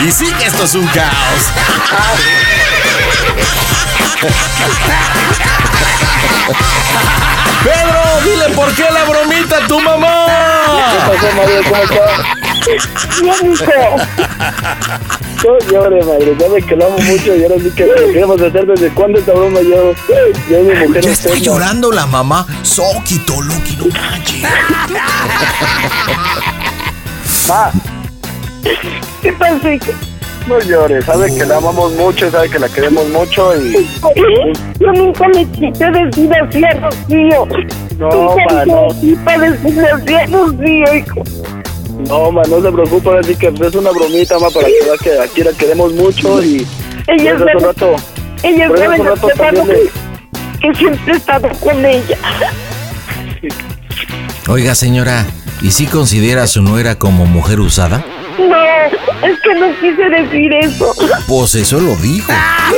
Y sí esto es un caos. Pedro, dile por qué la bromita a tu mamá. ¿Qué pasó, Mario? ¿Cómo está? Hijo. No llore, madre. Sabe que lo amo mucho y ahora sí que lo queremos hacer desde cuándo esta broma yo. Yo mi mujer Ya está llorando la mamá. Soquito, Loki, no manches. Ma, ¿Qué pasó, hijo? no llores. Sabe que la amamos mucho, sabe que la queremos mucho y... Yo nunca me quité decir así a Rocío. No, me no. quité decirle así a Rocío, hijo. No, ma, no se preocupe. Ahora sí que es una bromita, ma, para que vea que aquí la queremos mucho y... Ella hace un rato... ella hace un rato que pasa, también le- que, que siempre he estado con ella. Oiga, señora, ¿y si considera a su nuera como mujer usada? No, es que no quise decir eso. Pues eso lo dijo. No,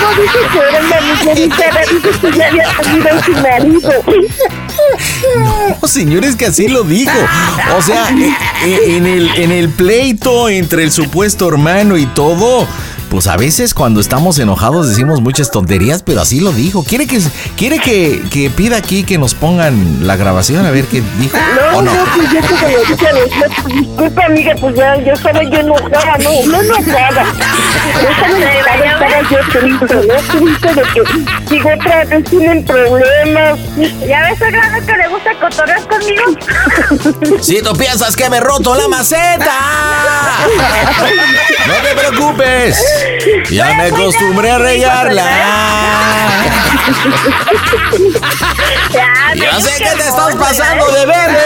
no dije que era una mujer usada, dije que ya había salido a su marido. No, señores, que así lo dijo. O sea, e- e- en el, en el pleito entre el supuesto hermano y todo, pues a veces cuando estamos enojados decimos muchas tonterías, pero así lo dijo. ¿Quiere que, quiere que, que pida aquí que nos pongan la grabación a ver qué dijo? No, ¿O no? no, pues yo como lo dije a los disculpa amiga, pues ya, yo estaba yo enojada, no, no enojada. Yo estaba enojada, estaba yo triste, ¿no? Triste de que digo otra vez tienen problemas. ¿Ya ves, grande que le gusta cotorrear conmigo? Si tú piensas que me he roto la maceta, no te preocupes. Ya me acostumbré a regarla. *laughs* Ya, sé que te estás pasando de verde.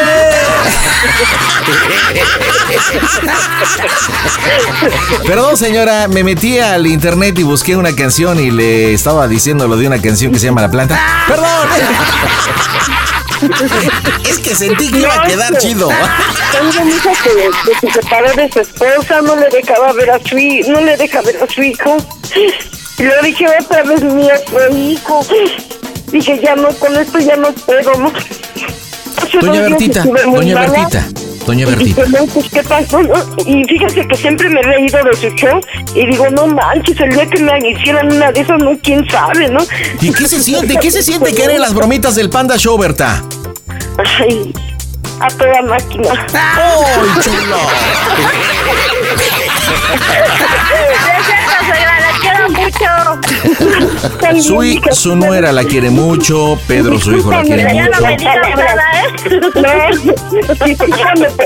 Perdón, señora, me metí al internet y busqué una canción y le estaba diciendo lo de una canción que se llama La Planta. Perdón. *laughs* Es que sentí que iba a quedar chido. *laughs* Tengo hija que, que se separó de su esposa, no le dejaba ver a su hijo, no le deja ver a su hijo. Y luego dije otra vez mi otro hijo. Dije, ya no, con esto ya no puedo, ¿no? Doña Bertita, doña. Bertita, doña Y Bertita. no, pues, ¿qué pasó? no? Y fíjese que siempre me he reído de su show. Y digo, no manches, el día que me hicieran una de esas, no, quién sabe, ¿no? ¿Y qué se siente? ¿Qué se siente que eran las bromitas del Panda Show, Berta? Ay, a toda máquina. ¡Ay, chulo! *laughs* mucho. *laughs* Su, su nuera la quiere mucho, Pedro, su hijo, la quiere ya no mucho. me ¿eh?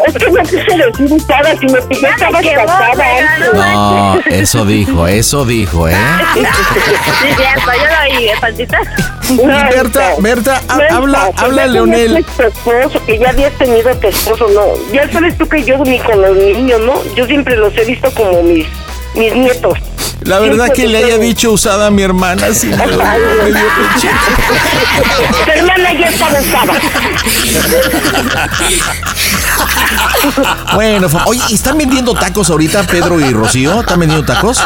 Es que no quise decir usada, si me pillé estaba no eso dijo, eso dijo, ¿eh? Sí, cierto, yo lo oí, Pandita. No, Berta. Berta, ha- Berta, habla, que habla ya Leonel. tu esposo, que ya habías tenido tu esposo, no. Ya sabes tú que yo ni con los niños, ¿no? Yo siempre los he visto como mis, mis nietos. La verdad que le haya dicho usada a mi hermana, sí me dio. Tu hermana ya estaba usada. Bueno, oye, ¿y ¿están vendiendo tacos ahorita, Pedro y Rocío? ¿Están vendiendo tacos?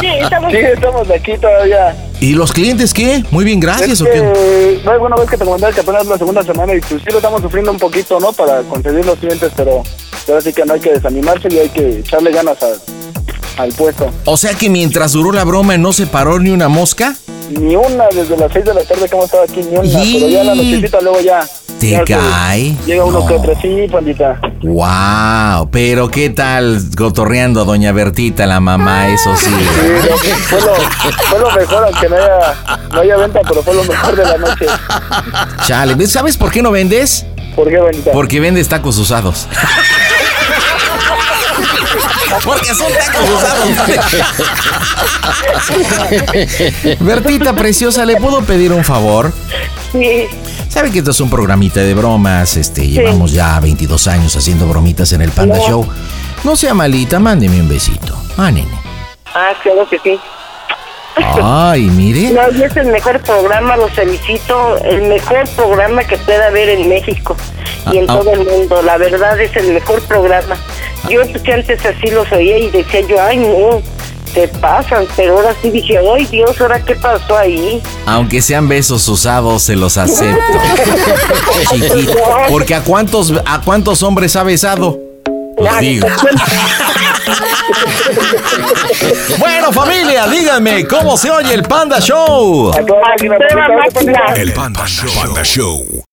Sí, estamos, sí, estamos aquí todavía. ¿Y los clientes qué? Muy bien, gracias, Es ¿o qué? que, no alguna vez que te comentaba que apenas la segunda semana y pues sí lo estamos sufriendo un poquito, ¿no? Para conseguir los clientes, pero ahora sí que no hay que desanimarse y hay que echarle ganas a- al puesto. O sea que mientras duró la broma no se paró ni una mosca. Ni una desde las 6 de la tarde que hemos estado aquí, ni una, Y- pero ya la nochecita luego ya. ¿Te ya se- cae? Llega uno No. que otro, sí, pandita. Wow, pero qué tal cotorreando a doña Bertita, la mamá, eso sí. Sí, fue, lo, fue lo mejor, aunque no haya, no haya venta, pero fue lo mejor de la noche. Chale, ¿sabes por qué no vendes? ¿Por qué? Porque vendes tacos usados. Porque son tacos usados. Bertita preciosa, ¿le puedo pedir un favor? Sí. Sabe que esto es un programita de bromas, este, llevamos ya 22 años haciendo bromitas en el Panda No. Show. No sea malita, mándeme un besito. Ah, nene. Ah, claro que sí. Ay, mire. No, y es el mejor programa, los felicito, el mejor programa que pueda haber en México y en Ah, ah. todo el mundo. La verdad es el mejor programa. Yo que antes así los oía y decía yo, ay no, te pasan, pero ahora sí dije, ay Dios, ahora qué pasó ahí. Aunque sean besos usados, se los acepto. *laughs* Chiquito. Porque a cuántos, a cuántos hombres ha besado. Pues digo. *laughs* Bueno, familia, díganme, ¿cómo se oye el Panda Show? El Panda Show. Panda Show.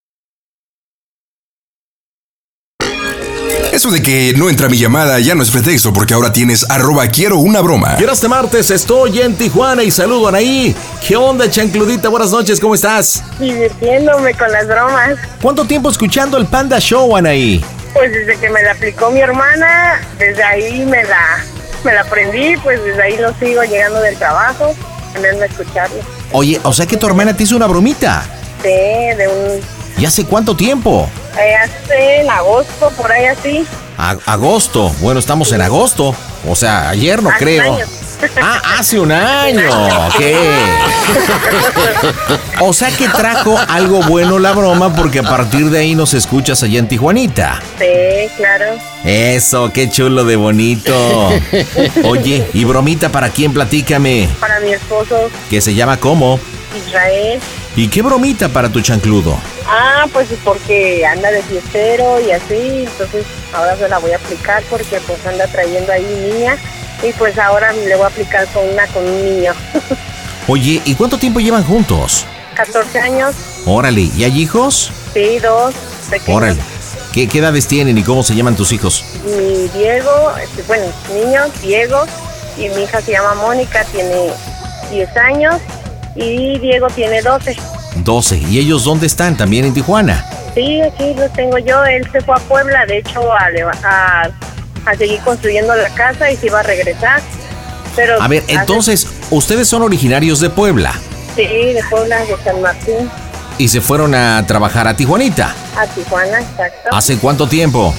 Eso de que no entra mi llamada ya no es pretexto porque ahora tienes arroba quiero una broma. Quiero este martes, estoy en Tijuana y saludo a Anaí. ¿Qué onda, chancludita? Buenas noches, ¿cómo estás? Divirtiéndome con las bromas. ¿Cuánto tiempo escuchando el Panda Show, Anaí? Pues desde que me la aplicó mi hermana, desde ahí me la, me la aprendí, pues desde ahí lo sigo llegando del trabajo, ponerme a escucharlo. Oye, o sea que tu hermana te hizo una bromita. Sí, de un... ¿Y hace cuánto tiempo? eh, hace en agosto, por ahí así. A- agosto. Bueno, estamos en agosto. O sea, ayer no Hace creo. años. Ah, hace un año. ¿Qué? O sea que trajo algo bueno la broma porque a partir de ahí nos escuchas allá en Tijuanita. Sí, claro. Eso, qué chulo de bonito. Oye, ¿y bromita para quién? Platícame. Para mi esposo Que se llama cómo? Israel. ¿Y qué bromita para tu chancludo? Ah, pues porque anda de fiestero y así, entonces ahora se la voy a aplicar porque pues anda trayendo ahí niña y pues ahora le voy a aplicar con una con un niño. *laughs* Oye, ¿y cuánto tiempo llevan juntos? 14 años, Órale, ¿y hay hijos? sí, dos pequeños. Órale. ¿Qué, qué edades tienen y cómo se llaman tus hijos? Mi Diego, este, bueno, niño, Diego, y mi hija se llama Mónica, tiene 10 años y Diego tiene 12. 12. ¿Y ellos dónde están? ¿También en Tijuana? Sí, aquí lo tengo yo. Él se fue a Puebla, de hecho, a, a, a seguir construyendo la casa y se iba a regresar. Pero A ver, hace- entonces, ustedes son originarios de Puebla Sí, de Puebla, de San Martín, y se fueron a trabajar a Tijuanita. a Tijuana, exacto. ¿Hace cuánto tiempo?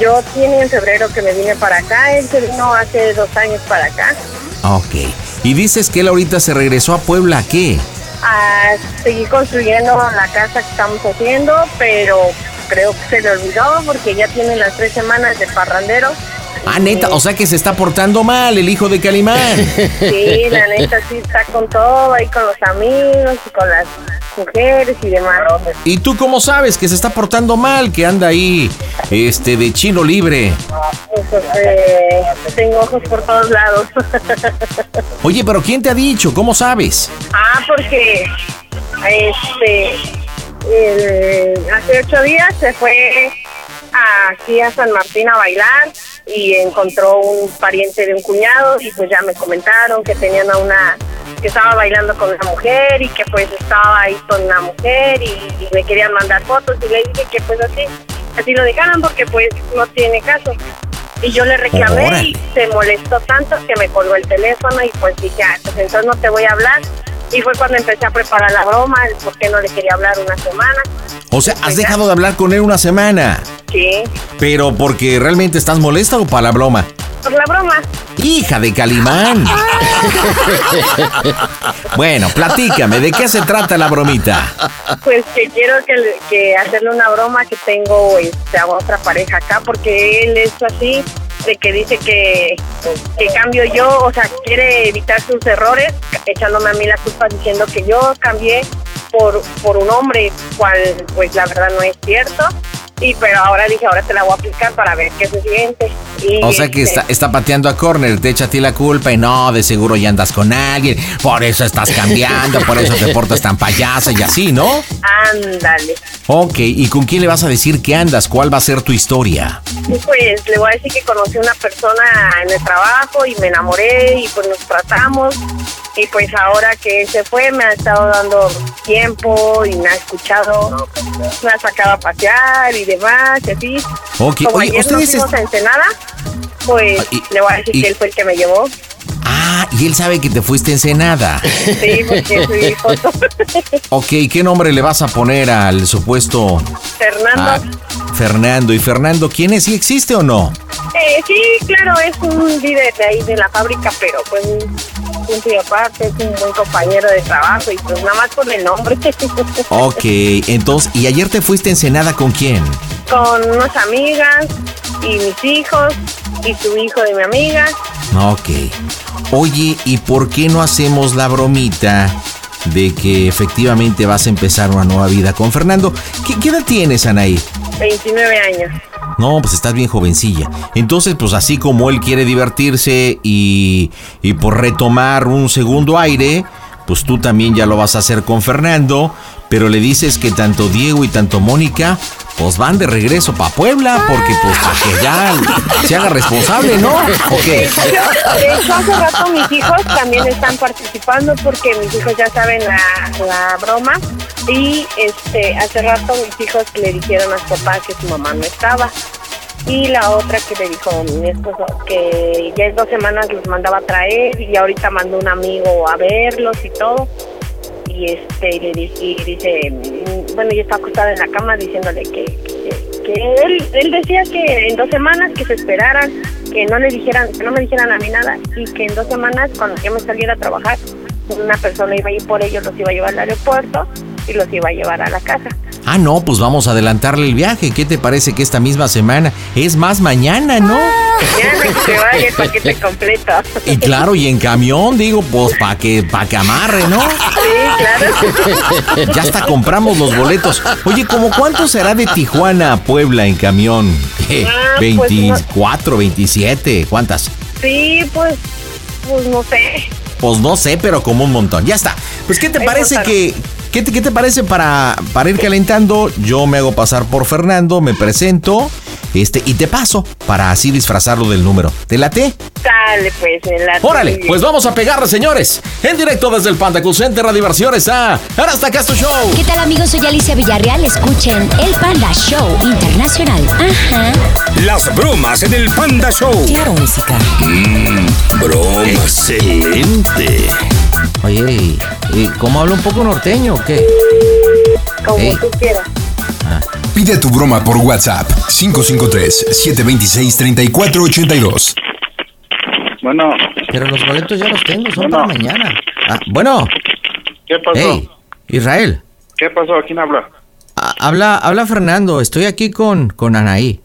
Yo tiene en febrero que me vine para acá, él se vino hace dos años para acá Ok. Y dices que él ahorita se regresó a Puebla, ¿a qué? A seguir construyendo la casa que estamos haciendo, pero creo que se le olvidó porque ya tiene las tres semanas de parrandero. Ah, neta, o sea que se está portando mal el hijo de Calimán. Sí, la neta sí está con todo, ahí con los amigos y con las mujeres y demás. ¿Y tú cómo sabes que se está portando mal, que anda ahí, este, de chino libre? Pues, eh, tengo ojos por todos lados. *laughs* Oye, pero ¿quién te ha dicho? ¿Cómo sabes? ah, porque este el- hace ocho días se fue aquí a San Martín a bailar y encontró un pariente de un cuñado y pues ya me comentaron que tenían a una que estaba bailando con una mujer y que pues estaba ahí con una mujer y, y me querían mandar fotos y le dije que pues así así lo dejaran porque pues no tiene caso y yo le reclamé Órale. y se molestó tanto que me colgó el teléfono y pues dije ah, pues entonces no te voy a hablar y fue cuando empecé a preparar la broma el por qué no le quería hablar una semana O sea, has dejado de hablar con él una semana. sí Pero porque realmente estás molesta o para la broma. por la broma Hija de Calimán. *laughs* bueno, platícame, ¿de qué se trata la bromita? Pues que quiero que hacerle una broma que tengo este, a otra pareja acá porque él es así de que dice que, que cambio yo, o sea, quiere evitar sus errores echándome a mí la culpa diciendo que yo cambié por, por un hombre, cual pues la verdad no es cierto. Y pero ahora dije, ahora te la voy a aplicar para ver qué se siente. Y, O sea que este, está, está pateando a corner, te echa a ti la culpa y no, de seguro ya andas con alguien, por eso estás cambiando, por eso te portas tan payasa y así, ¿no? Ándale. Ok, ¿y con quién le vas a decir que andas? ¿Cuál va a ser tu historia? Pues le voy a decir que conocí a una persona en el trabajo y me enamoré y pues nos tratamos y pues ahora que se fue me ha estado dando tiempo y me ha escuchado, me ha sacado a pasear y demás y así. Ok, Como oye, ayer nos fuimos a Ensenada, pues Ah, y- le voy a decir y- que él fue el que me llevó. Ah, y él sabe que te fuiste a Ensenada. Sí, porque subí foto. Ok, ¿qué nombre le vas a poner al supuesto Fernando. ah, Fernando? ¿Y Fernando quién es? ¿Sí existe o no? Eh, sí, claro, es un líder de ahí de la fábrica, pero pues un tío aparte, es un buen compañero de trabajo y pues nada más con el nombre. *laughs* Ok, entonces, ¿y ayer te fuiste a Ensenada con quién? con unas amigas y mis hijos y su hijo de mi amiga. Ok. Oye, ¿y por qué no hacemos la bromita de que efectivamente vas a empezar una nueva vida con Fernando? ¿Qué, qué edad tienes, Anaí? 29 años. No, pues estás bien jovencilla. Entonces, pues así como él quiere divertirse y, y por retomar un segundo aire, pues tú también ya lo vas a hacer con Fernando, pero le dices que tanto Diego y tanto Mónica, pues van de regreso para Puebla, porque pues que ya se haga responsable, ¿no? ¿O qué? De hace rato mis hijos también están participando porque mis hijos ya saben la, la broma y este hace rato mis hijos le dijeron a su papá que su mamá no estaba y la otra que le dijo mi esposo que ya en dos semanas los mandaba a traer y ahorita mandó un amigo a verlos y todo y este le di- y dice mm, bueno yo estaba acostada en la cama diciéndole que, que, que él él decía que en dos semanas que se esperaran que no le dijeran que no me dijeran a mí nada y que en dos semanas cuando yo me saliera a trabajar una persona iba a ir por ellos los iba a llevar al aeropuerto y los iba a llevar a la casa Ah, no, pues vamos a adelantarle el viaje. ¿Qué te parece que esta misma semana? Es más mañana, ¿no? ya no que vaya el paquete *laughs* completo Y claro, y en camión, digo, pues para que, pa que amarre, ¿no? sí claro *laughs* Ya hasta compramos los boletos. Oye, ¿cómo cuánto será de Tijuana a Puebla en camión? ¿Qué? Ah, pues, *laughs* 24, 27, ¿cuántas? sí pues pues no sé Pues no sé, pero como un montón. Ya está. Pues, ¿qué te Ahí parece que... ¿Qué te, qué te parece para, para ir calentando? Yo me hago pasar por Fernando, me presento, este, y te paso para así disfrazarlo del número. ¿Te late? Dale, pues, en la Órale, pues vamos a pegarle, señores. En directo desde el Panda Cool Center a diversiones a Hasta acá es tu show. ¿Qué tal amigos? Soy Alicia Villarreal. Escuchen el Panda Show Internacional. Ajá. Las bromas en el Panda Show. Claro, música. Broma. Excelente. Oye, ¿y, y cómo hablo un poco norteño o qué? como Ey. tú quieras. Pide tu broma por WhatsApp 553-726-3482. Bueno, Pero los boletos ya los tengo, son Bueno. para mañana. Ah, bueno, ¿qué pasó? Israel, ¿Qué pasó? ¿Quién habla? habla, habla Fernando, estoy aquí con, con Anaí.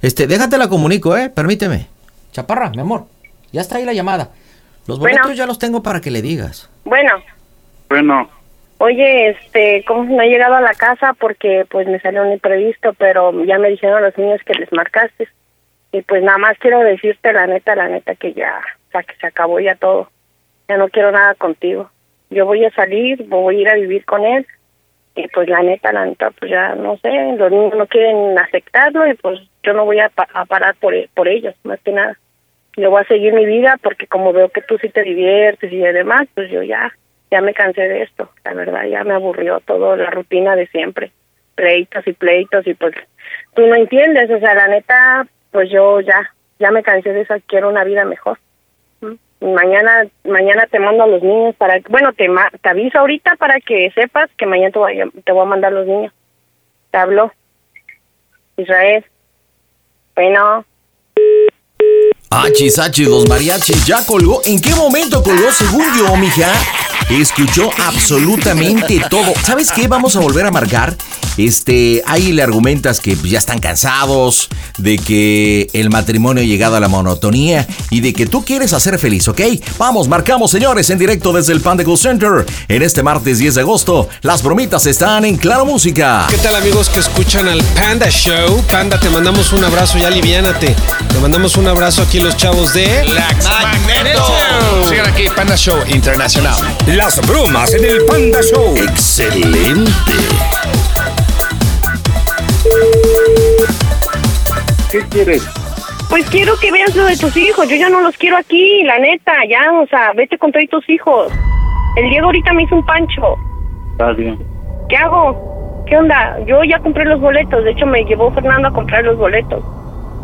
Este, déjate la comunico, eh, permíteme. Chaparra, mi amor, ya está ahí la llamada. Los Bueno. boletos ya los tengo para que le digas. Bueno, Bueno, oye, este, ¿cómo no he llegado a la casa? Porque pues me salió un imprevisto, pero ya me dijeron los niños que les marcaste. Y pues nada más quiero decirte la neta, la neta que ya, o sea, que se acabó ya todo. Ya no quiero nada contigo. Yo voy a salir, voy a ir a vivir con él Y pues la neta, la neta, pues ya no sé, los niños no quieren aceptarlo y pues yo no voy a, pa- a parar por, por ellos, más que nada. Yo voy a seguir mi vida porque como veo que tú sí te diviertes y demás, pues yo ya, ya me cansé de esto. La verdad, ya me aburrió toda la rutina de siempre. Pleitos y pleitos y pues tú no entiendes, o sea, la neta, pues yo ya, ya me cansé de eso, quiero una vida mejor. ¿Mm? Mañana, mañana te mando a los niños para, bueno, te, ma- te aviso ahorita para que sepas que mañana te voy, a, te voy a mandar los niños. Te habló. Israel. Bueno. Achis, achis, los mariachis ya colgó. ¿En qué momento colgó según yo, mija? Escuchó absolutamente todo. ¿Sabes qué? Vamos a volver a marcar. Este, ahí le argumentas que ya están cansados, de que el matrimonio ha llegado a la monotonía y de que tú quieres hacer feliz, ¿ok? Vamos, marcamos, señores, en directo desde el Panda Cool Center. En este martes 10 de agosto, las bromitas están en Claro Música. ¿Qué tal amigos que escuchan al Panda Show? Panda, te mandamos un abrazo, ya aliviánate. Te mandamos un abrazo aquí los chavos de... Sigan aquí, Panda Show Internacional. Las bromas en el Panda Show. Excelente. ¿Qué quieres? Pues quiero que veas lo de tus hijos. Yo ya no los quiero aquí, la neta. Ya, o sea, vete con todos tus hijos. El Diego ahorita me hizo un pancho. Está bien. ¿Qué hago? ¿Qué onda? Yo ya compré los boletos. De hecho, me llevó Fernando a comprar los boletos.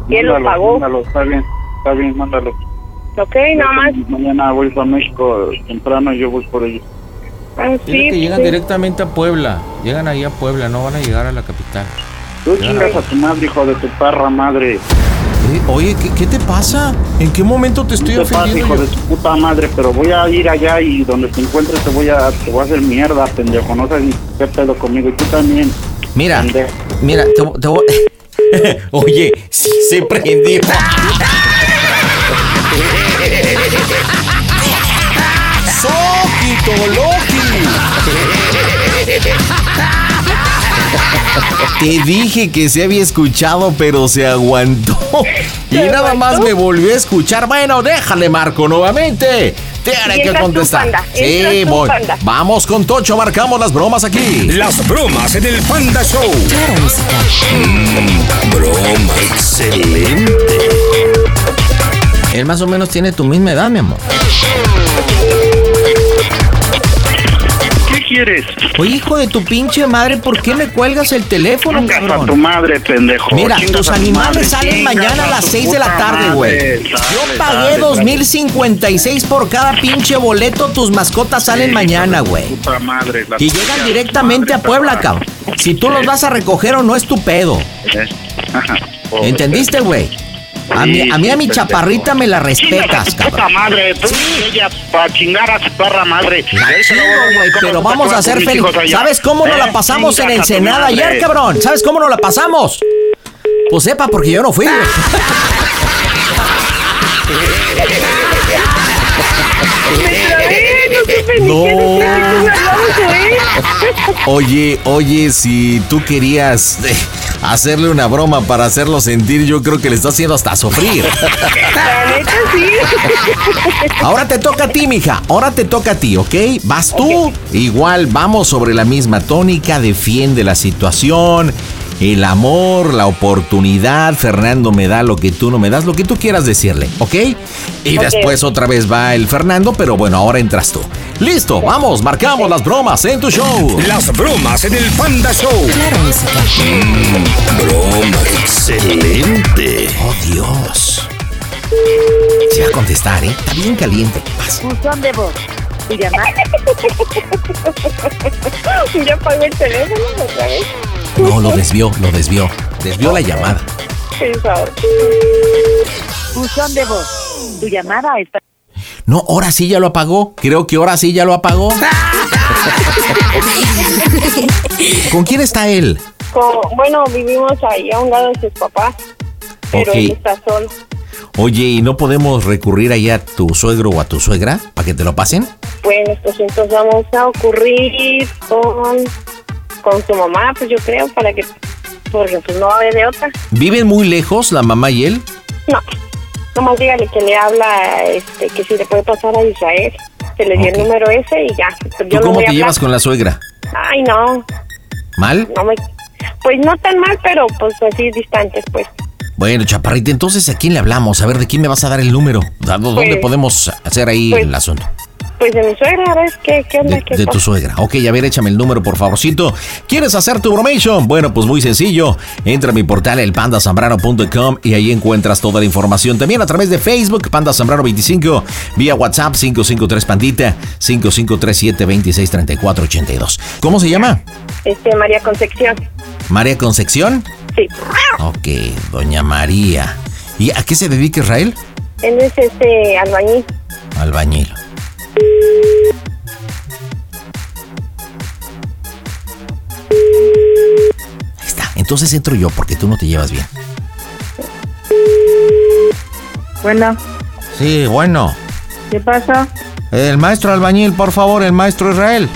Y él los pagó. mándalo, está bien. Está bien, mándalo. Ok, nada más. Mañana voy para México temprano y yo voy por ellos. Ah, sí, que llegan sí. directamente a Puebla. Llegan ahí a Puebla, no van a llegar a la capital. Tú chingas a tu madre, hijo de tu perra madre. Eh, Oye, ¿qué, qué te pasa? ¿En qué momento te estoy ¿Qué pasa, ofendiendo? hijo yo? de tu puta madre? Pero voy a ir allá y donde te encuentres te voy a, te voy a hacer mierda, pendejo. No sabes ni qué pedo conmigo. Y tú también. Mira, pendejo. mira, te, te voy... *laughs* Oye, sí se prendió. *laughs* ¡Soquito Te dije que se había escuchado, pero se aguantó. Y nada más me volvió a escuchar. Bueno, déjale, Marco, nuevamente. Te haré que contestar. Sí, voy. Vamos con Tocho, marcamos las bromas aquí. Las bromas en el Panda Show. Mm, broma, excelente. Él más o menos tiene tu misma edad, mi amor. ¿Qué quieres? Oye, hijo de tu pinche madre, ¿por qué me cuelgas el teléfono, Chingas a tu cabrón? madre, pendejo. Mira, Chingas tus animales salen chingas mañana a las tu 6 de la tarde, güey. Yo pagué sale, 2056 por cada pinche boleto, tus mascotas salen Sí, mañana, güey. Y llegan directamente a Puebla, cabrón. Si tú los vas a recoger o no es tu pedo. Eh, ¿Entendiste, güey? A mí, a mí a mi chaparrita me la respetas, tu puta cabrón. madre, tú y ella para chingar a su perra madre. Güey, pero vamos a ser felices. ¿Sabes cómo nos Eh, la pasamos en Ensenada ayer, cabrón? ¿Sabes cómo nos la pasamos? Pues sepa, porque yo no fui. No. Oye, oye, si tú querías eh, hacerle una broma para hacerlo sentir, yo creo que le está haciendo hasta sufrir. La neta sí. Ahora te toca a ti, mija. Ahora te toca a ti, ¿ok? Vas tú. Igual vamos sobre la misma tónica. Defiende la situación. El amor, la oportunidad. Fernando me da lo que tú no me das, lo que tú quieras decirle, ¿ok? Y después otra vez va el Fernando, pero bueno, ahora entras tú. Listo, vamos, marcamos las bromas en tu show. Las bromas en el Panda Show. Mm, broma, excelente. Oh, Dios. Se va a contestar, ¿eh? Está bien caliente. Vas. Buzón de voz. ¿Y llamar? ¿Ya *laughs* pagó el teléfono otra vez? No, lo desvió, lo desvió. Desvió la llamada. Buzón de voz. Tu llamada está. No, ahora sí ya lo apagó. Creo que ahora sí ya lo apagó. ¿Con quién está él? Con- bueno, vivimos ahí a un lado de sus papás, pero Ok. él está solo. Oye, ¿y no podemos recurrir ahí a tu suegro o a tu suegra para que te lo pasen? Bueno, pues entonces vamos a ocurrir con, con su mamá, pues yo creo, para que, porque pues no va a haber de otra. ¿Viven muy lejos la mamá y él? No, nomás dígale que le habla, este, que si le puede pasar a Israel, que le dio el número ese y ya. Pues ¿Tú cómo te llevas con la suegra? Ay, no, ¿Mal? No me, pues no tan mal, pero pues así distantes, pues. Bueno, Chaparrita, entonces ¿a quién le hablamos? A ver, ¿de quién me vas a dar el número? ¿A dó- ¿Dónde Pues- podemos hacer ahí pues- el asunto? Pues de mi suegra, a ver qué, qué onda, qué De tu suegra. Ok, a ver, échame el número, por favorcito. ¿Quieres hacer tu bromation? Bueno, pues muy sencillo. Entra a mi portal elpandasambrano.com y ahí encuentras toda la información. También a través de Facebook, Panda Zambrano 25, vía WhatsApp 553 Pandita 5537 263482. ¿Cómo se llama? Este, María Concepción. María Concepción. Sí. Ok, doña María. ¿Y a qué se dedica Israel? Él es este albañil. Albañil. Ahí está. Entonces entro yo porque tú no te llevas bien. Bueno, Sí, bueno. ¿qué pasa? El maestro albañil, por favor, el maestro Israel.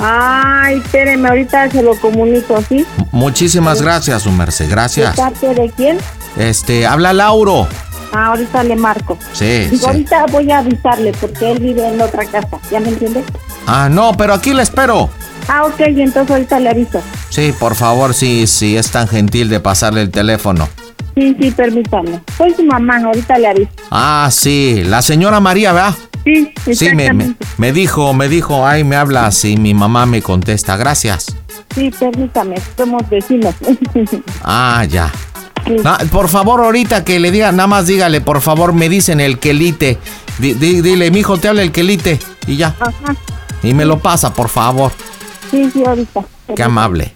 Ay, espéreme, ahorita se lo comunico, ¿sí? Muchísimas gracias, su merced. ¿De Gracias. parte de quién? Este, habla Lauro. Ah, ahorita le marco. Sí, Digo, sí. ahorita voy a avisarle porque él vive en otra casa, ¿ya me entiende? Ah, no, pero aquí le espero. Ah, ok, entonces ahorita le aviso. Sí, por favor, sí, sí, es tan gentil de pasarle el teléfono. Sí, sí, permítame. Soy su mamá, ahorita le aviso. Ah, sí, la señora María, ¿verdad? Sí, Sí, me, me, me dijo, me dijo, ay, me hablas y mi mamá me contesta, gracias. Sí, permítame, somos vecinos. *laughs* Ah, ya. Sí. Ah, por favor, ahorita que le diga, nada más dígale, por favor, me dicen el quelite. Di- dile, mijo, te habla el quelite. Y ya. Ajá. Y me lo pasa, por favor. Sí, sí, ahorita. Qué amable.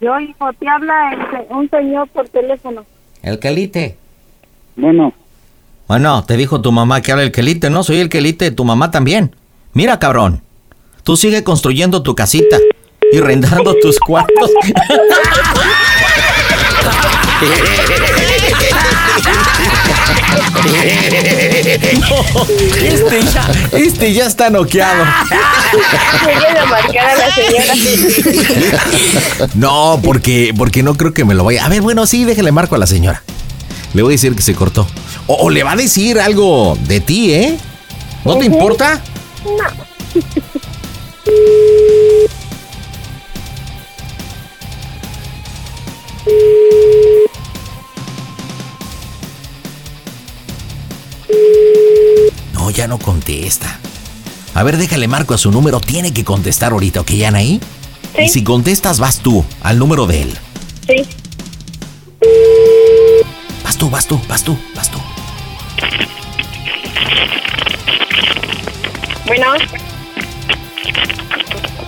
Yo, hijo, te habla el un señor por teléfono. El quelite. Bueno, Bueno, te dijo tu mamá que habla el quelite, ¿no? Soy el quelite de tu mamá también. Mira, cabrón. Tú sigue construyendo tu casita y rentando *laughs* tus cuartos. No, este ya, este ya está noqueado. Marcar a la señora. No, porque, porque no creo que me lo vaya. A ver, bueno, sí, déjale marco a la señora. Le voy a decir que se cortó. O, o le va a decir algo de ti, ¿eh? ¿No te importa? No, ya no contesta. A ver, déjale marco a su número. Tiene que contestar ahorita, ¿ok, Anaí? Y si contestas, vas tú al número de él. Sí. Vas tú, vas tú, vas tú, vas tú. Bueno.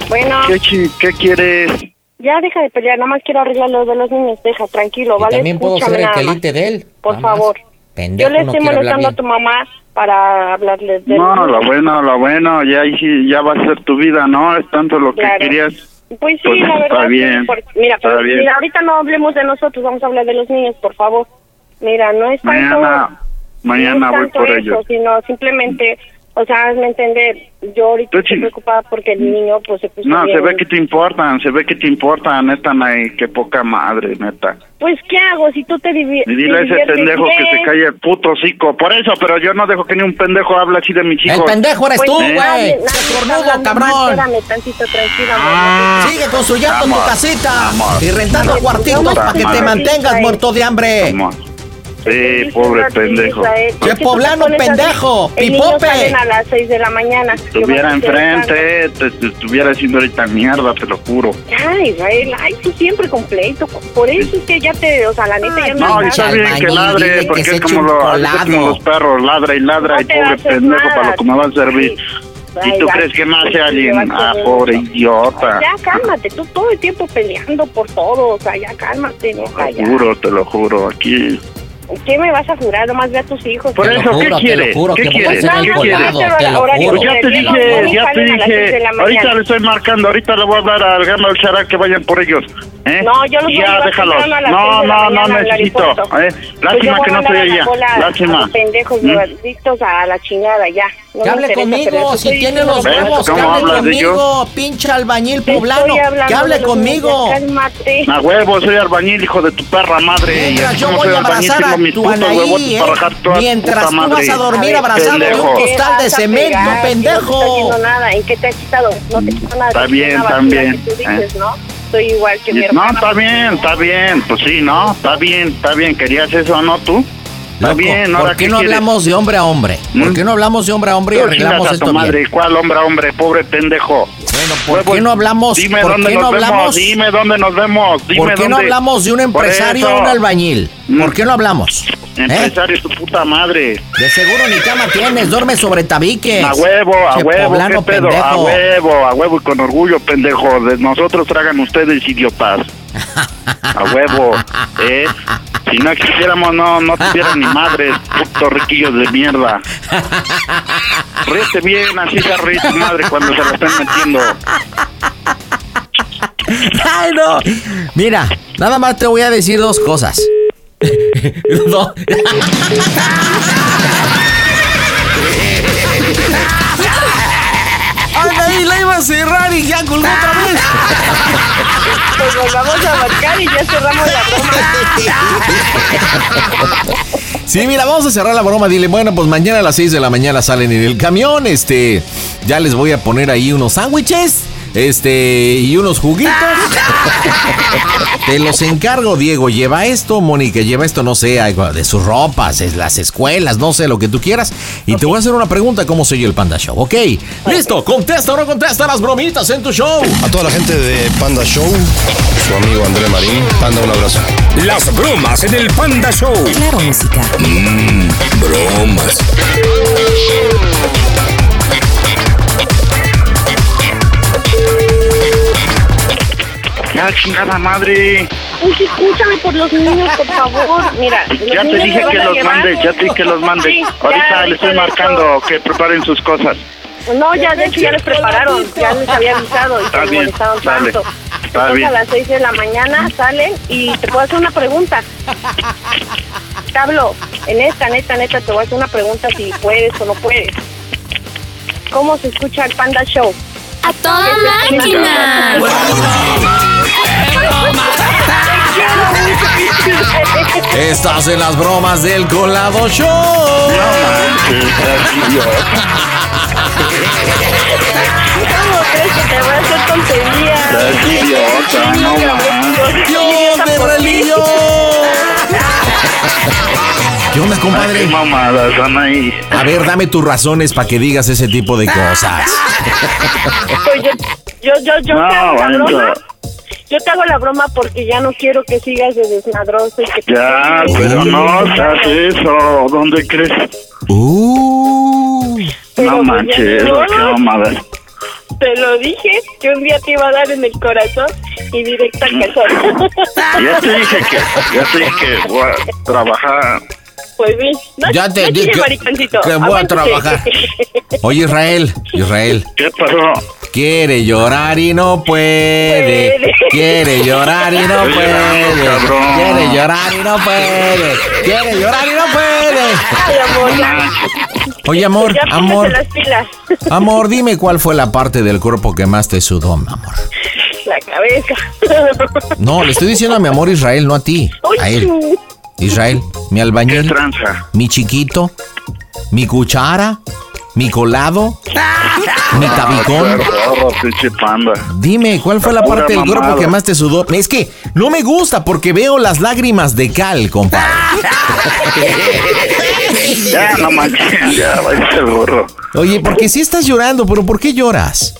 Bueno. ¿qué, chi- qué quieres? Ya deja de pelear, nada más quiero arreglar lo de los niños, deja, tranquilo, ¿vale? también puedo Escúchame ser el quelite de él. Por Nada más. favor. Pendejo, Yo le no estoy hablar molestando a tu mamá para hablarle de No, lo bueno, lo bueno, ya ahí sí, ya va a ser tu vida, ¿no? Es tanto lo que Claro. querías. Pues sí, Pues la está verdad. sí, bien, por- mira, está pero- bien. mira, ahorita no hablemos de nosotros, vamos a hablar de los niños, por favor. Mira, no es tanto, Mañana, mañana no voy tanto por eso, ellos. sino simplemente, o sea, hazme entender, yo ahorita estoy preocupada porque el niño pues se puso No, se bien. ve que te importan, se ve que te importan, neta, Nay, qué poca madre, neta. Pues, ¿qué hago si tú te divi- Y dile a ese diviertes pendejo que bien? se calle el puto hocico. Por eso, pero yo no dejo que ni un pendejo hable así de mis hijos. El pendejo eres Pues tú, ¿Eh? güey. nadie- nadie está Cornudo, hablando mal, cabrón. Espérame tantito, tranquila. Ah. amor. Sigue construyendo tu casita vamos. y rentando Vamos, cuartitos vamos, para que te mantengas muerto de hambre. Vamos. Sí, pobre pendejo. Que tú poblano, pendejo, El niño pipope. salen a las 6 de la mañana. Estuviera enfrente, te, te estuviera haciendo ahorita mierda, te lo juro. Ay, Israel, ay, tú siempre completo. Por eso es que ya te, o sea, la neta ya No, y me está bien que ladre, que porque se es como, lo, es como los perros, ladra y ladra, No y pobre pendejo nada. para lo que me va a servir. Ay, ¿Y tú ay, crees que me hace alguien? a Ah, pobre idiota. Ya cálmate, tú todo el tiempo peleando por todo, o sea, ya cálmate, Te lo juro, te lo juro, aquí. ¿Qué me vas a jurar? Nomás ve a tus hijos. Por eso, juro, ¿qué te lo quieres? juro ¿Qué que voy a quieres? hacer ¿Qué el quieres? colado, te lo Horario Pues juro. ya te dije, ya te a dije. Ahorita le estoy marcando, ahorita le voy a hablar al Gama al Chará que vayan por ellos. ¿Eh? No, yo los voy a Ya, déjalos. a las No, no, no necesito. ¿eh? Pues Lástima yo que voy no a estoy a allá. a Lástima. los pendejos, ¿Mm? a la chingada, ya. No Que hable interesa, conmigo, eso si tiene los diciendo ¿Ves huevos, que hable conmigo, pinche albañil poblano, que hable conmigo. A huevo, soy albañil, hijo de tu perra madre. y Mientras yo voy soy a albañil, abrazar tengo a mis tu Anaí, ¿eh? Mientras tú madre. vas a dormir A ver, abrazado de un ¿Qué costal de cemento, pegar? No pendejo. haciendo nada. ¿En qué te ha quitado? No te quitó nada. Está bien, dices, ¿eh? ¿no? Soy igual que mi No, hermano. está bien, está bien. Pues sí, ¿no? Está bien, está bien. ¿Querías eso no tú? Loco, ¿por qué ¿qué no quieres? hablamos de hombre a hombre? ¿Por qué no hablamos de hombre a hombre y arreglamos a esto madre. bien? ¿Cuál hombre, hombre? Pobre pendejo. Bueno, ¿por qué no hablamos? Dime ¿Por dónde qué nos no vemos. hablamos? Dime dónde nos vemos. Dime ¿Por qué no dónde. hablamos de un empresario o un albañil? ¿Por qué no hablamos? ¿Eh? Empresario, tu puta madre. De seguro ni cama tienes, duerme sobre tabiques. A huevo, a Che, huevo, poblano ¿qué pedo? A pendejo. huevo, a huevo y con orgullo, pendejo. De nosotros tragan ustedes, idiotas. A huevo, ¿eh? Si no existiéramos, no, no tuvieran ni madres, putos riquillos de mierda. Ríete bien, así se ríe tu madre cuando se la están metiendo. Ay, no. Mira, nada más te voy a decir dos cosas. *laughs* No. Ay, la iba a cerrar y ya colgó otra vez. Pues volvamos a marcar y ya cerramos la broma. Sí, mira, vamos a cerrar la broma. Dile, bueno, pues mañana a las 6 de la mañana salen en el camión. Este, ya les voy a poner ahí unos sándwiches. Este, y unos juguitos. *laughs* Te los encargo, Diego. Lleva esto, Mónica, lleva esto, no sé, algo de sus ropas, es las escuelas, no sé, lo que tú quieras. Y te voy a hacer una pregunta, ¿cómo soy yo el Panda Show? ¿Ok? Listo, contesta o no contesta las bromitas en tu show. A toda la gente de Panda Show, su amigo André Marín, Panda, un abrazo. Las bromas en el Panda Show. Claro, música. Mmm, bromas. Ya, chingada madre. Uy, escúchame por los niños, por favor. Mira, los Ya te niños dije que a los llevar. mandes, ya te dije que los mandes. Sí, ya, Ahorita le estoy de marcando que preparen sus cosas. No, ya de hecho ya les prepararon, ya les había avisado y Está se bien, molestaron dale. tanto. Está Entonces bien. a las 6 de la mañana salen y te puedo hacer una pregunta. Pablo, en esta, neta, neta, te voy a hacer una pregunta si puedes o no puedes. ¿Cómo se escucha el Panda Show? ¡A toda máquina! Estás en las bromas del Colado Show. ¿Cómo crees que te voy a hacer tontería? Estás idiota, no mames. ¡Dios de religión! ¿Qué onda, compadre? Qué mamadas son ahí. A ver, dame tus razones para que digas ese tipo de cosas. Pues yo, yo, yo, yo No, Yo te hago la broma porque ya no quiero que sigas de desmadroso y que te- Ya, pero no seas eso. ¿Dónde crees? Uh. Pero No manches, ya no. qué mamadas. Te lo dije que un día te iba a dar en el corazón y directo al calzón. Ya te dije que, ya te dije que voy a trabajar. Pues. No, Ya te no dije que- mariconcito, que voy a trabajar. *laughs* Oye, Israel, Israel. ¿Qué pasó? Quiere llorar y no puede. *laughs* Quiere llorar y no puede. Quiere llorar y no puede. Quiere llorar y no puede. Ay, amor, ya. Oye, amor, ya amor, las pilas. *laughs* amor, dime cuál fue la parte del cuerpo que más te sudó, mi amor. La cabeza. No, le estoy diciendo a mi amor Israel, no a ti. A él. Israel, mi albañil. ¿Qué tranza? Mi chiquito. Mi cuchara. Mi colado. Mi tabicón. Pinche panda. Dime, ¿cuál fue la parte del cuerpo que más te sudó? Es que no me gusta porque veo las lágrimas de cal, compadre. *laughs* Ya, no manches, ya, el burro. Oye, porque sí estás llorando, pero ¿por qué lloras?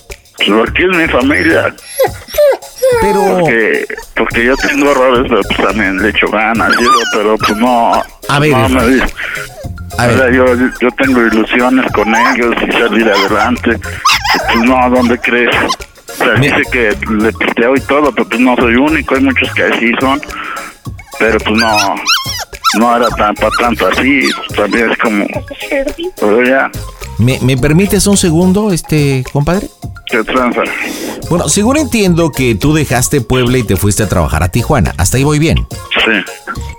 Porque es mi familia. *laughs* Pero, Porque, porque yo tengo errores, pero pues también le echo ganas, pero pues no. A ver, no, me- a o ver. sea, yo, yo tengo ilusiones con ellos y salir adelante. Y, pues no, ¿dónde crees? O sea, dice que le pisteo y todo, pero pues no soy único, hay muchos que así son. Pero pues no, no era tan para tanto así, también es como, pero ya, ¿Me, me permites un segundo, este compadre? ¿Qué tranza? Bueno, según entiendo que tú dejaste Puebla y te fuiste a trabajar a Tijuana. Hasta ahí voy bien. Sí.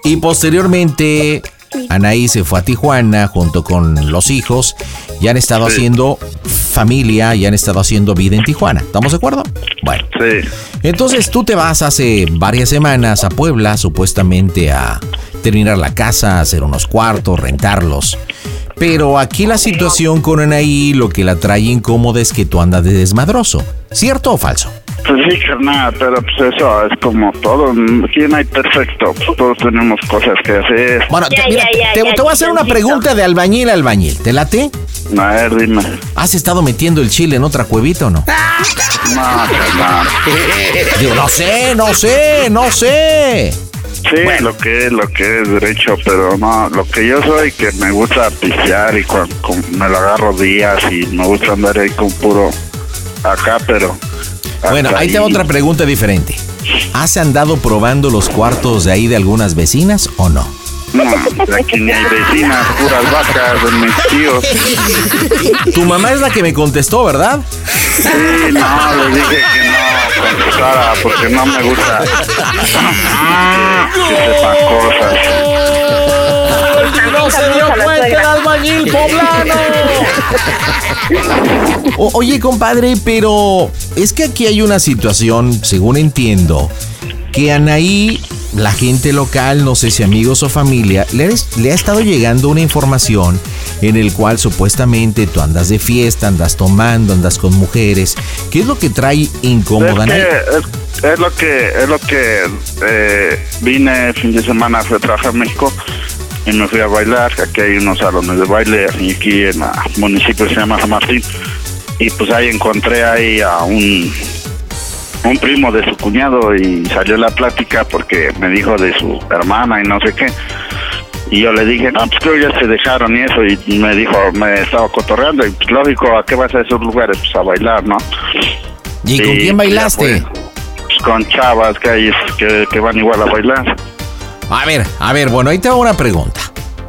Y posteriormente, Anaí se fue a Tijuana junto con los hijos y han estado haciendo familia y han estado haciendo vida en Tijuana. ¿Estamos de acuerdo? Bueno. Sí. Entonces tú te vas hace varias semanas a Puebla, supuestamente a terminar la casa, hacer unos cuartos, rentarlos. Pero aquí la situación con Anaí, lo que la trae incómoda es que tú andas de desmadroso. ¿Cierto o falso? Pues sí, carnal, pero pues eso es como todo. Aquí no hay perfecto. Pues todos tenemos cosas que hacer. Bueno, te, mira, te- te voy a hacer una pregunta de albañil a albañil. ¿Te late? A ver, dime. ¿Has estado metiendo el chile en otra cuevita o no? No, carnal. Digo, no sé, no sé, no sé. Sí, lo que es, lo que es derecho, pero no, lo que yo soy que me gusta pistear y cuando me lo agarro días y me gusta andar ahí con puro acá, pero... Bueno, hasta ahí te va otra pregunta diferente. ¿Has andado probando los cuartos de ahí de algunas vecinas o no? No, aquí ni hay vecinas, puras vacas de mis tíos. Tu mamá es la que me contestó, ¿verdad? Sí, no, le dije que no contestara porque no me gusta que, que sepa cosas. ¡No se dio cuenta el albañil poblano! O- oye, compadre, pero es que aquí hay una situación, según entiendo, que Anaí, la gente local, no sé si amigos o familia, le, ha- le ha estado llegando una información en el cual supuestamente tú andas de fiesta, andas tomando, andas con mujeres. ¿Qué es lo que trae incómoda Es, que, es, es lo que es lo que eh, vine fin de semana fui a trabajar a México y me fui a bailar aquí hay unos salones de baile y aquí en el municipio se llama San Martín y pues ahí encontré ahí a un un primo de su cuñado y salió la plática porque me dijo de su hermana y no sé qué y yo le dije, no, pues creo que ya se dejaron y eso, y me dijo, me estaba cotorreando, y pues lógico, ¿a qué vas a esos lugares? Pues a bailar, ¿no? ¿Y con quién bailaste? Pues con chavas que hay que, que van igual a bailar. A ver, a ver, bueno, ahí te va una pregunta.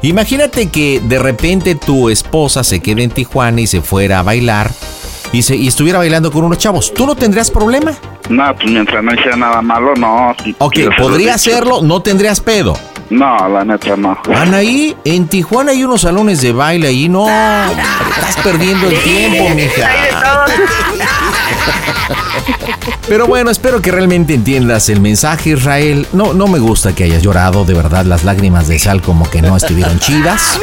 Imagínate que de repente tu esposa se quede en Tijuana y se fuera a bailar y, se, y estuviera bailando con unos chavos. ¿Tú no tendrías problema? No, pues mientras no hiciera nada malo, no. Ok, podría hacerlo, no tendrías pedo. No, la neta no. Anaí, en Tijuana hay unos salones de baile ahí, no, estás perdiendo el tiempo, mija. Pero bueno, espero que realmente entiendas el mensaje, Israel. No, no me gusta que hayas llorado, de verdad, las lágrimas de sal como que no estuvieron chidas.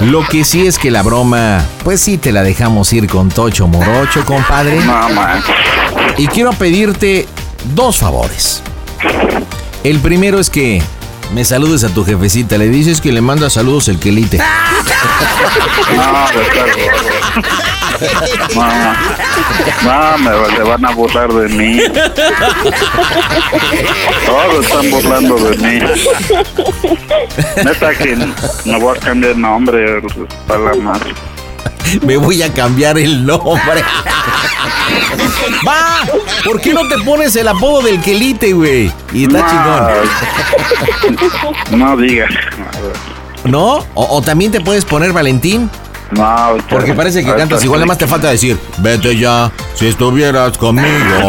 Lo que sí es que la broma, pues sí te la dejamos ir con Tocho Morocho, compadre. Man. Y quiero pedirte dos favores. El primero es que me saludes a tu jefecita. Le dices que le manda saludos el quelite. No. No, no, me se van a burlar de mí. Todos están burlando de mí. Neta que me voy a cambiar el nombre para la madre. Me voy a cambiar el nombre. Va, ¿por qué no te pones el apodo del quelite, güey? Y está chingón. No digas. ¿No? O, o también te puedes poner Valentín. No, Porque parece que cantas igual, nada más te falta decir, vete ya, si estuvieras conmigo. *laughs*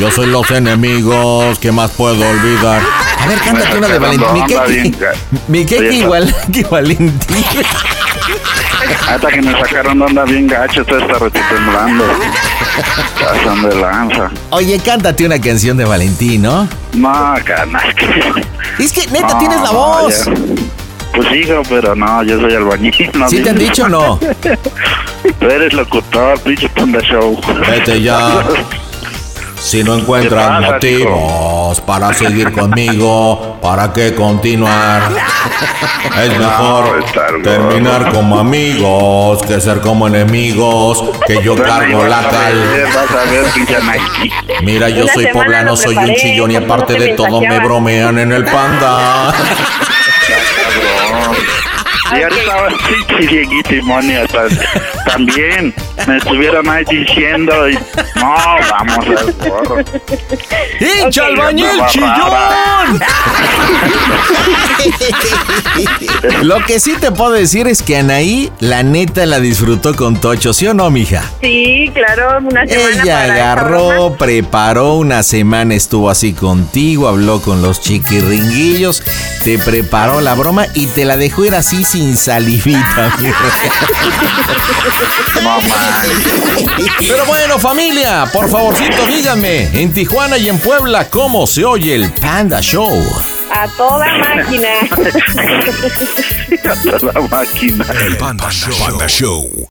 Yo soy los enemigos, ¿qué más puedo olvidar? A ver, cántate una de Valentín. Mi Keki igual *laughs* que Valentín. Hasta que me sacaron onda bien gacho, todo está retemblando. Pasan de lanza. Oye, cántate una canción de Valentín, ¿no? No, carnal. Es que neta No, tienes la voz. ya. Pues hijo, pero no, yo soy albañil. No ¿Sí te han dicho o no? *laughs* Tú eres locutor, pinche panda show. Vete ya. Si no encuentras ¿Qué pasa, motivos para seguir conmigo, ¿para qué continuar? Es mejor terminar como amigos que ser como enemigos, que yo cargo la cal. Mira, yo soy poblano, soy un chillón y ¿cómo aparte te de todo me bromean en el panda. *laughs* Y ahorita pinche Dieguito y Moni hasta también me estuvieron ahí diciendo y No, vamos al gorro. ¡Hincha Ok. albañil chillón! *laughs* Lo que sí te puedo decir es que Anaí, la neta, la disfrutó con Tocho, ¿sí o no, mija? Sí, claro, una semana Ella para agarró, preparó una semana, estuvo así contigo, habló con los chiquirringuillos, te preparó la broma y te la dejó ir así sin salivita. mi Pero bueno, familia, por favorcito díganme, en Tijuana y en Puebla, ¿cómo se oye el Panda Show? A toda máquina. A toda máquina. El Panda Show. Panda Show.